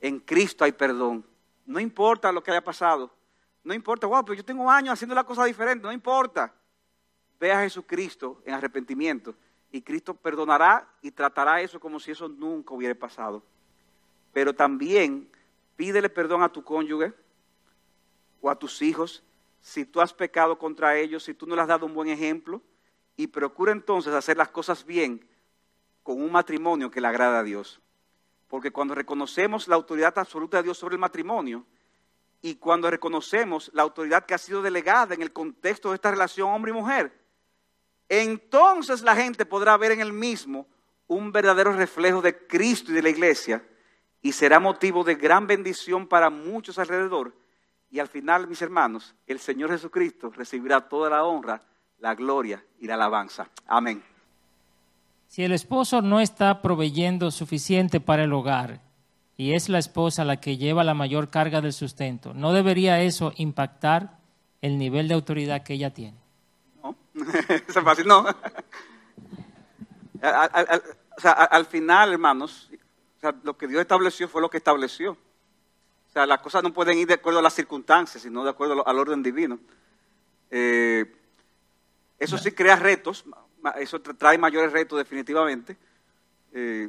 S1: En Cristo hay perdón. No importa lo que haya pasado. No importa, wow, pero yo tengo años haciendo la cosa diferente. No importa. Ve a Jesucristo en arrepentimiento y Cristo perdonará y tratará eso como si eso nunca hubiera pasado. Pero también pídele perdón a tu cónyuge o a tus hijos si tú has pecado contra ellos, si tú no les has dado un buen ejemplo y procura entonces hacer las cosas bien con un matrimonio que le agrada a Dios. Porque cuando reconocemos la autoridad absoluta de Dios sobre el matrimonio y cuando reconocemos la autoridad que ha sido delegada en el contexto de esta relación hombre y mujer, entonces la gente podrá ver en el mismo un verdadero reflejo de Cristo y de la iglesia y será motivo de gran bendición para muchos alrededor. Y al final, mis hermanos, el Señor Jesucristo recibirá toda la honra, la gloria y la alabanza. Amén.
S2: Si el esposo no está proveyendo suficiente para el hogar y es la esposa la que lleva la mayor carga del sustento, ¿no debería eso impactar el nivel de autoridad que ella tiene?
S1: No, es fácil, no. Al, al, o sea, al final, hermanos, o sea, lo que Dios estableció fue lo que estableció. O sea, las cosas no pueden ir de acuerdo a las circunstancias, sino de acuerdo al orden divino. Eh, eso sí crea retos, eso trae mayores retos definitivamente, eh,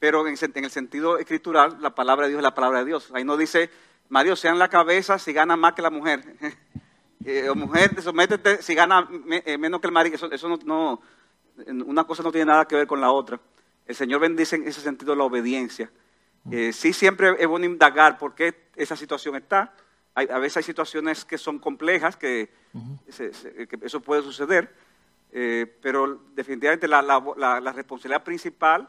S1: pero en, en, el sentido escritural, la palabra de Dios es la palabra de Dios. Ahí no dice, Mario, sean la cabeza si gana más que la mujer. eh, o mujer, sométete si gana me, menos que el marido. Eso, eso no, no, una cosa no tiene nada que ver con la otra. El Señor bendice en ese sentido la obediencia. Eh, sí, siempre es bueno indagar por qué esa situación está. Hay, a veces hay situaciones que son complejas, que, uh -huh. se, se, que eso puede suceder, eh, pero definitivamente la, la, la, la, responsabilidad principal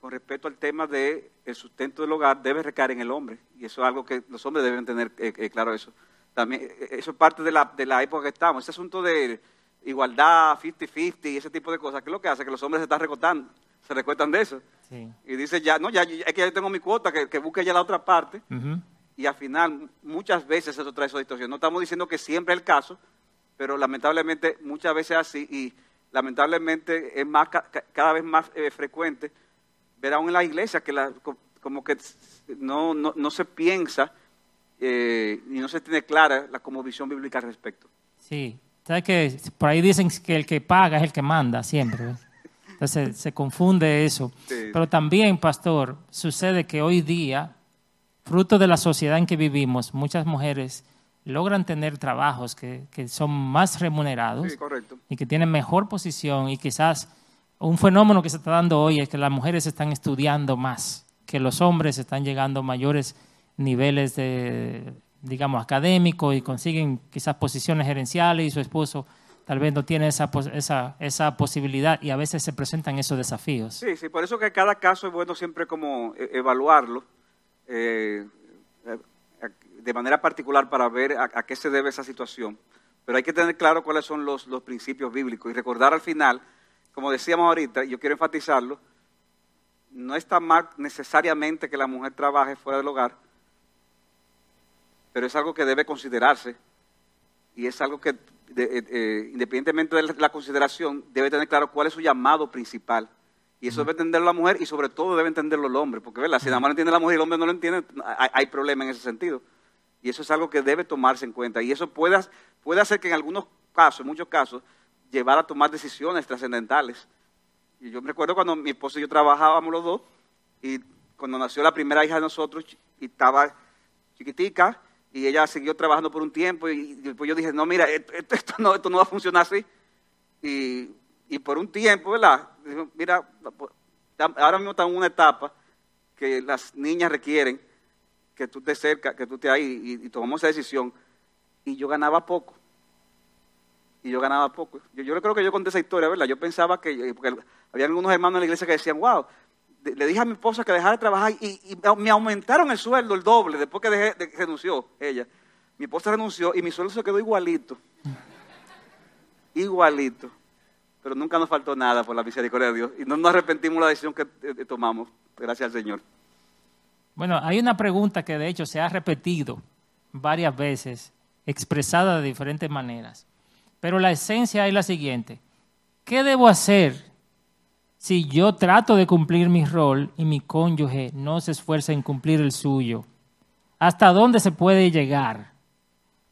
S1: con respecto al tema del de sustento del hogar debe recaer en el hombre. Y eso es algo que los hombres deben tener eh, eh, claro eso. También, eso es parte de la, de la época que estamos. Ese asunto de igualdad, 50-50 y ese tipo de cosas, ¿qué es lo que hace? Que los hombres se están recortando, se recuerdan de eso. Sí. Y dice, ya, no, ya, es que ya tengo mi cuota, que, que busque ya la otra parte. Uh -huh. Y al final, muchas veces eso trae esa situación. No estamos diciendo que siempre es el caso, pero lamentablemente muchas veces así y lamentablemente es más cada vez más eh, frecuente ver aún en la iglesia que la, como que no, no, no se piensa eh, y no se tiene clara la como visión bíblica al respecto.
S2: Sí, sabes que por ahí dicen que el que paga es el que manda siempre. Entonces se confunde eso. Sí. Pero también, pastor, sucede que hoy día, fruto de la sociedad en que vivimos, muchas mujeres logran tener trabajos que, que son más remunerados
S1: sí,
S2: y que tienen mejor posición y quizás un fenómeno que se está dando hoy es que las mujeres están estudiando más, que los hombres están llegando a mayores niveles de, digamos, académicos y consiguen quizás posiciones gerenciales y su esposo tal vez no tiene esa, esa, esa posibilidad y a veces se presentan esos desafíos.
S1: Sí, sí, por eso que cada caso es bueno siempre como evaluarlo. Eh, de manera particular para ver a, qué se debe esa situación. Pero hay que tener claro cuáles son los, los, principios bíblicos y recordar al final, como decíamos ahorita, yo quiero enfatizarlo, no está mal necesariamente que la mujer trabaje fuera del hogar, pero es algo que debe considerarse y es algo que, de, eh, eh, independientemente de la consideración, debe tener claro cuál es su llamado principal. Y eso debe entenderlo la mujer y sobre todo debe entenderlo el hombre, porque ¿verdad? si la mujer entiende la mujer y el hombre no lo entiende, hay, hay problema en ese sentido. Y eso es algo que debe tomarse en cuenta. Y eso puede, puede hacer que en algunos casos, en muchos casos, llevar a tomar decisiones trascendentales. Y yo me recuerdo cuando mi esposo y yo trabajábamos los dos, y cuando nació la primera hija de nosotros, y estaba chiquitica, y ella siguió trabajando por un tiempo, y después yo dije, no, mira, esto, esto, no, esto no va a funcionar así. Y, y por un tiempo, ¿verdad? Dijo, mira, ahora mismo estamos en una etapa que las niñas requieren que tú estés cerca, que tú estés ahí, y, tomamos esa decisión, y yo ganaba poco. Y yo ganaba poco. Yo, yo creo que yo conté esa historia, ¿verdad? Yo pensaba que, porque había algunos hermanos en la iglesia que decían, wow, le dije a mi esposa que dejara de trabajar y, me aumentaron el sueldo, el doble, después que, renunció ella. Mi esposa renunció y mi sueldo se quedó igualito. Igualito. Pero nunca nos faltó nada por la misericordia de Dios. Y no nos arrepentimos de la decisión que eh, tomamos. Gracias al Señor.
S2: Bueno, hay una pregunta que de hecho se ha repetido varias veces, expresada de diferentes maneras. Pero la esencia es la siguiente. ¿Qué debo hacer si yo trato de cumplir mi rol y mi cónyuge no se esfuerza en cumplir el suyo? ¿Hasta dónde se puede llegar?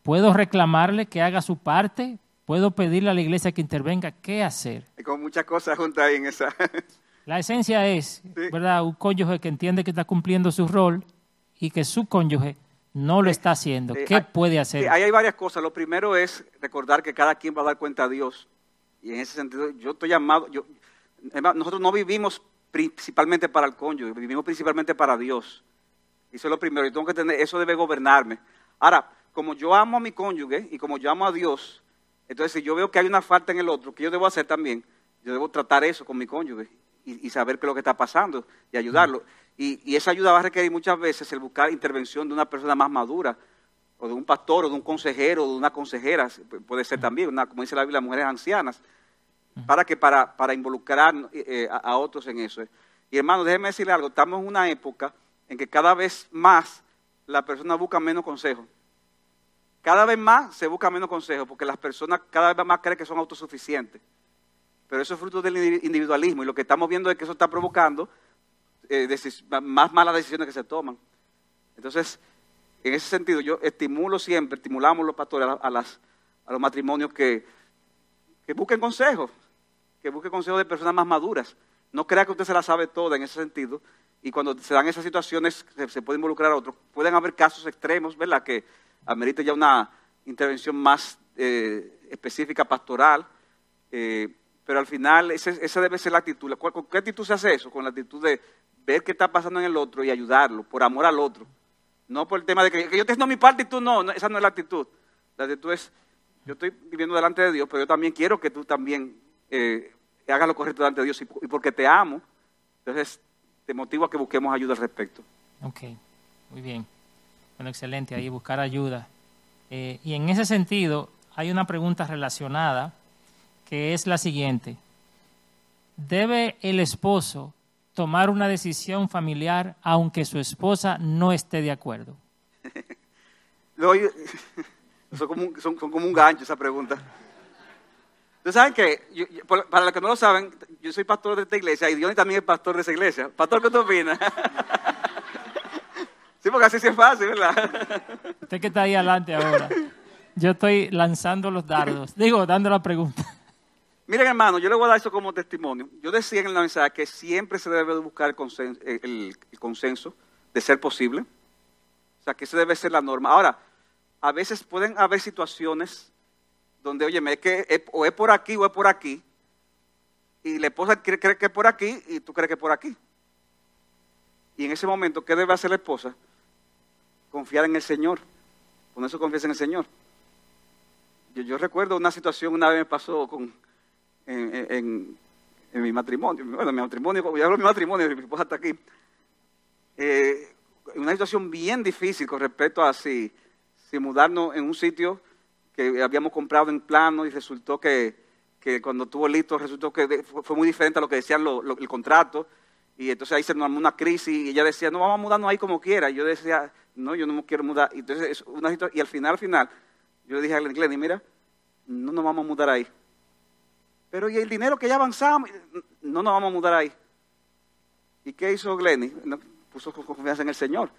S2: ¿Puedo reclamarle que haga su parte? ¿Puedo pedirle a la iglesia que intervenga? ¿Qué hacer?
S1: Hay como muchas cosas juntas ahí en esa.
S2: La esencia es, ¿verdad? Un cónyuge que entiende que está cumpliendo su rol y que su cónyuge no lo está haciendo. ¿Qué puede hacer?
S1: ahí hay varias cosas. Lo primero es recordar que cada quien va a dar cuenta a Dios. Y en ese sentido, yo estoy llamado. Yo, nosotros no vivimos principalmente para el cónyuge, vivimos principalmente para Dios. Eso es lo primero. Yo tengo que tener, eso debe gobernarme. Ahora, como yo amo a mi cónyuge y como yo amo a Dios, entonces si yo veo que hay una falta en el otro, que yo debo hacer también, yo debo tratar eso con mi cónyuge y, y saber qué es lo que está pasando y ayudarlo. Y, y esa ayuda va a requerir muchas veces el buscar intervención de una persona más madura, o de un pastor, o de un consejero, o de una consejera, pu- puede ser también, una, como dice la Biblia, mujeres ancianas, para que para, para involucrar eh, a, a otros en eso. Y hermano, déjeme decirle algo, estamos en una época en que cada vez más la persona busca menos consejos. Cada vez más se busca menos consejos porque las personas cada vez más creen que son autosuficientes. Pero eso es fruto del indi- individualismo y lo que estamos viendo es que eso está provocando eh, más malas decisiones que se toman. Entonces, en ese sentido, yo estimulo siempre, estimulamos los pastores a las, a los matrimonios que, que busquen consejos, que busquen consejos de personas más maduras. No crea que usted se la sabe toda en ese sentido. Y cuando se dan esas situaciones, se, se puede involucrar a otros. Pueden haber casos extremos, ¿verdad?, que amerita ya una intervención más eh, específica pastoral. eh, pero al final, esa debe ser la actitud. ¿Cuál- ¿Con qué actitud se hace eso? Con la actitud de ver qué está pasando en el otro y ayudarlo, por amor al otro. No por el tema de que, que yo te haciendo mi parte y tú no, no, esa no es la actitud. La actitud es, yo estoy viviendo delante de Dios, pero yo también quiero que tú también eh, hagas lo correcto delante de Dios y, porque te amo, entonces te motivo a que busquemos ayuda al respecto.
S2: Ok, muy bien. Bueno, excelente, ahí buscar ayuda. Eh, y en ese sentido, hay una pregunta relacionada que es la siguiente. ¿Debe el esposo tomar una decisión familiar aunque su esposa no esté de acuerdo?
S1: Son, como un, son, son como un gancho esa pregunta. Ustedes saben que, yo- yo- por- para los que no lo saben, yo soy pastor de esta iglesia y Dios también es pastor de esa iglesia. Pastor, ¿qué tú opinas? sí, porque así sí es fácil, ¿verdad?
S2: Usted que está ahí adelante ahora. Yo estoy lanzando los dardos. Digo, dando la pregunta.
S1: Miren, hermano, yo le voy a dar eso como testimonio. Yo decía en la mensaje que siempre se debe de buscar el consenso, el- el consenso de ser posible. O sea, que esa debe ser la norma. Ahora, a veces pueden haber situaciones donde, oye, es que o es por aquí o es por aquí. Y la esposa cree, que es por aquí y tú crees que es por aquí. Y en ese momento, ¿qué debe hacer la esposa? Confiar en el Señor. Con eso confianza en el Señor. Yo, recuerdo una situación, una vez me pasó con, en, en- mi matrimonio, bueno, mi matrimonio, ya hablo de mi matrimonio, mi esposa está aquí, eh, una situación bien difícil con respecto a si, si mudarnos en un sitio que habíamos comprado en plano y resultó que, que cuando estuvo listo resultó que fue, muy diferente a lo que decían lo- el contrato y entonces ahí se nos armó una crisis y ella decía, no, vamos a mudarnos ahí como quiera. Y yo decía, no, yo no quiero mudar. Y, entonces, es una situa- y al final, al final, yo le dije a Glenn, Glenny, mira, no nos vamos a mudar ahí. Pero y el dinero que ya avanzamos, no nos vamos a mudar ahí. ¿Y qué hizo Glenny? Puso con confianza en el Señor.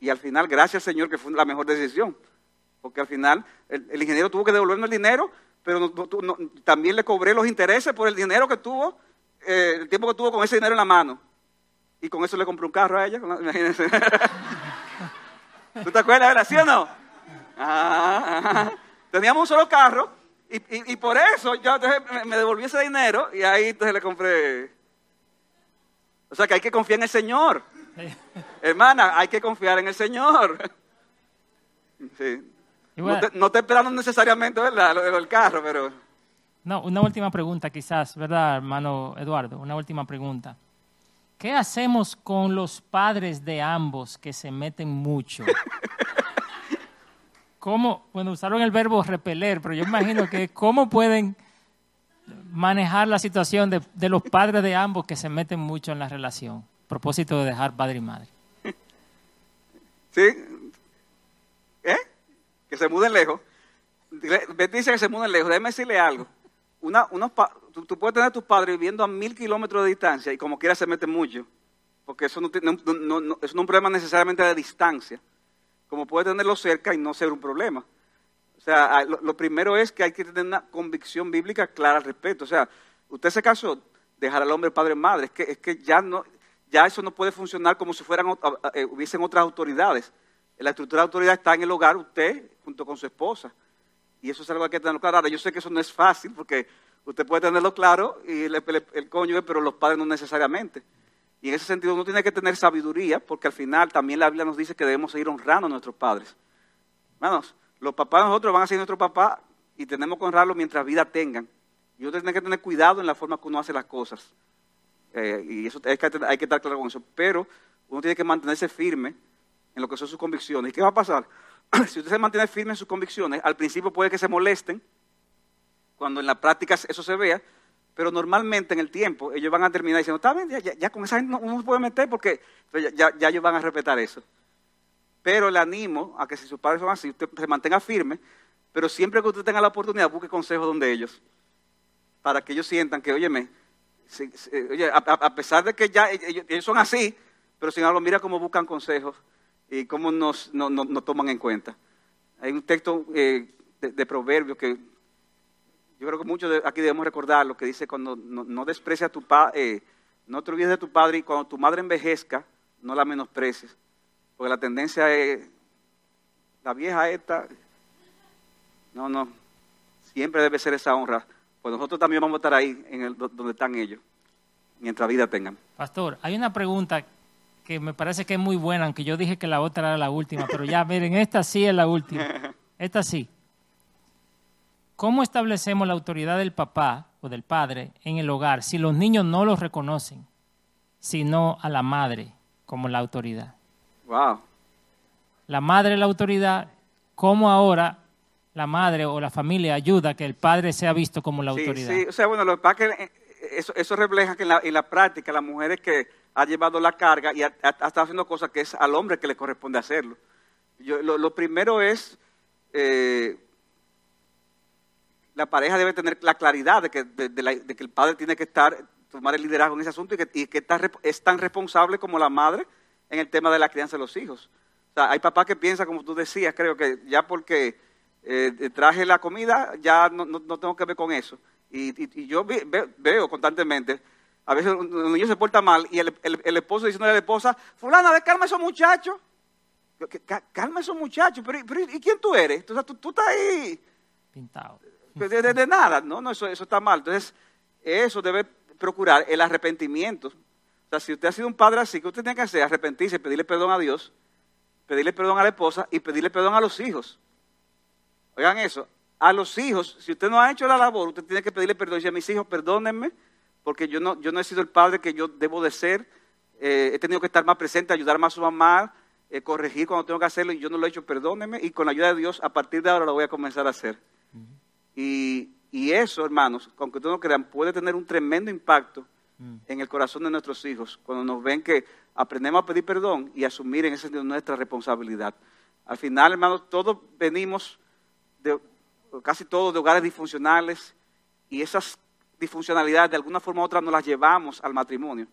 S1: Y al final, gracias Señor, que fue la mejor decisión. Porque al final, el, ingeniero tuvo que devolvernos el dinero, pero no- no- no- también le cobré los intereses por el dinero que tuvo, eh, el tiempo que tuvo con ese dinero en la mano. Y con eso le compré un carro a ella. Imagínense. ¿Tú te acuerdas, verdad? ¿Sí o no? Ah, teníamos un solo carro y, y- y por eso yo entonces me devolví ese dinero y ahí entonces le compré. O sea que hay que confiar en el Señor. Hermana, hay que confiar en el Señor. Sí. No, te, no te necesariamente, ¿verdad? Lo, lo del carro, pero...
S2: No, una última pregunta quizás, ¿verdad, hermano Eduardo? Una última pregunta. ¿qué hacemos con los padres de ambos que se meten mucho? ¿Cómo? Bueno, usaron el verbo repeler, pero yo imagino que cómo pueden manejar la situación de, de los padres de ambos que se meten mucho en la relación. Propósito de dejar padre y madre.
S1: ¿Sí? ¿Eh? Que se muden lejos. Betty dice que se muden lejos. Déjeme decirle algo. Una, unos tú, tú puedes tener a tus padres viviendo a mil kilómetros de distancia y como quiera se meten mucho. Porque eso no, no- es un problema necesariamente de distancia. Como puede tenerlo cerca y no ser un problema. O sea, lo, lo primero es que hay que tener una convicción bíblica clara al respecto. O sea, usted se casó, dejar al hombre padre y madre. Es que, es que ya, no, ya eso no puede funcionar como si fueran, eh, hubiesen otras autoridades. La estructura de autoridad está en el hogar, usted junto con su esposa. Y eso es algo que hay que tenerlo claro. Ahora, yo sé que eso no es fácil porque usted puede tenerlo claro y el, el, el cónyuge, pero los padres no necesariamente. Y en ese sentido uno tiene que tener sabiduría porque al final también la Biblia nos dice que debemos seguir honrando a nuestros padres. Hermanos, los papás de nosotros van a ser nuestros papás y tenemos que honrarlos mientras vida tengan. Y uno tiene que tener cuidado en la forma que uno hace las cosas. Eh, y eso hay que, hay que estar claro con eso. Pero uno tiene que mantenerse firme en lo que son sus convicciones. ¿Y qué va a pasar? si usted se mantiene firme en sus convicciones, al principio puede que se molesten, cuando en la práctica eso se vea, pero normalmente en el tiempo ellos van a terminar diciendo, está bien, ya, con esa gente no, uno se puede meter porque ya, ya- ellos van a respetar eso. Pero le animo a que si sus padres son así, usted se mantenga firme, pero siempre que usted tenga la oportunidad, busque consejos donde ellos, para que ellos sientan que, óyeme, oye, a, pesar de que ya ellos, ellos son así, pero sin embargo, mira cómo buscan consejos y cómo nos, no- no- nos toman en cuenta. Hay un texto eh, de, de proverbios que yo creo que muchos de aquí debemos recordar lo que dice cuando no, no desprecia a tu padre, no te olvides de tu padre y cuando tu madre envejezca, no la menosprecies. Porque la tendencia es, la vieja esta, no, no, siempre debe ser esa honra. Pues nosotros también vamos a estar ahí, en el, donde están ellos, mientras vida tengan.
S2: Pastor, hay una pregunta que me parece que es muy buena, aunque yo dije que la otra era la última, pero ya, miren, esta sí es la última. Esta sí. ¿Cómo establecemos la autoridad del papá o del padre en el hogar si los niños no los reconocen, sino a la madre como la autoridad?
S1: Wow.
S2: La madre es la autoridad, ¿cómo ahora la madre o la familia ayuda a que el padre sea visto como la
S1: Sí,
S2: autoridad?
S1: sí, o sea, bueno, lo que pasa es que eh, eso, eso refleja que en la, en la práctica las mujeres que ha llevado la carga y ha, ha- ha estado haciendo cosas que es al hombre que le corresponde hacerlo. Yo- lo, lo primero es, eh, la pareja debe tener la claridad de que, de, de la- de que el padre tiene que estar, tomar el liderazgo en ese asunto y que, y que está es tan responsable como la madre en el tema de la crianza de los hijos. O sea, hay papás que piensan, como tú decías, creo que ya porque eh, traje la comida, ya no, no- no tengo que ver con eso. Y, y- y yo ve- veo constantemente, a veces un, niño se porta mal y el, el- el esposo diciendo a la esposa, fulana, ve, calma a esos muchachos. Yo, "Que- ca- Calma a esos muchachos, pero, pero ¿y quién tú eres? Tú, tú, tú estás ahí
S2: Pintado.
S1: de, de- de nada, no, no, eso, eso está mal. Entonces, eso debe procurar el arrepentimiento. O sea, si usted ha sido un padre así, ¿qué usted tiene que hacer? Arrepentirse, pedirle perdón a Dios, pedirle perdón a la esposa y pedirle perdón a los hijos. Oigan eso, a los hijos, si usted no ha hecho la labor, usted tiene que pedirle perdón. Dice, mis hijos, perdónenme, porque yo no, yo no he sido el padre que yo debo de ser. Eh, he tenido que estar más presente, ayudar más a su mamá, eh, corregir cuando tengo que hacerlo y yo no lo he hecho, perdónenme. Y con la ayuda de Dios, a partir de ahora lo voy a comenzar a hacer. Y, y eso, hermanos, aunque ustedes no crean, puede tener un tremendo impacto
S2: Mm.
S1: en el corazón de nuestros hijos, cuando nos ven que aprendemos a pedir perdón y asumir en ese sentido nuestra responsabilidad. Al final, hermanos, todos venimos, de, casi todos, de hogares disfuncionales y esas disfuncionalidades de alguna forma u otra nos las llevamos al matrimonio.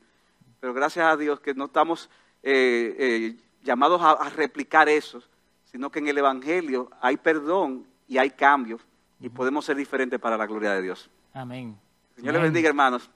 S1: Pero gracias a Dios que no estamos eh, eh, llamados a, a replicar eso, sino que en el Evangelio hay perdón y hay cambio y podemos ser diferentes para la gloria de Dios.
S2: Amén.
S1: Señor les
S2: Amén.
S1: bendiga, hermanos.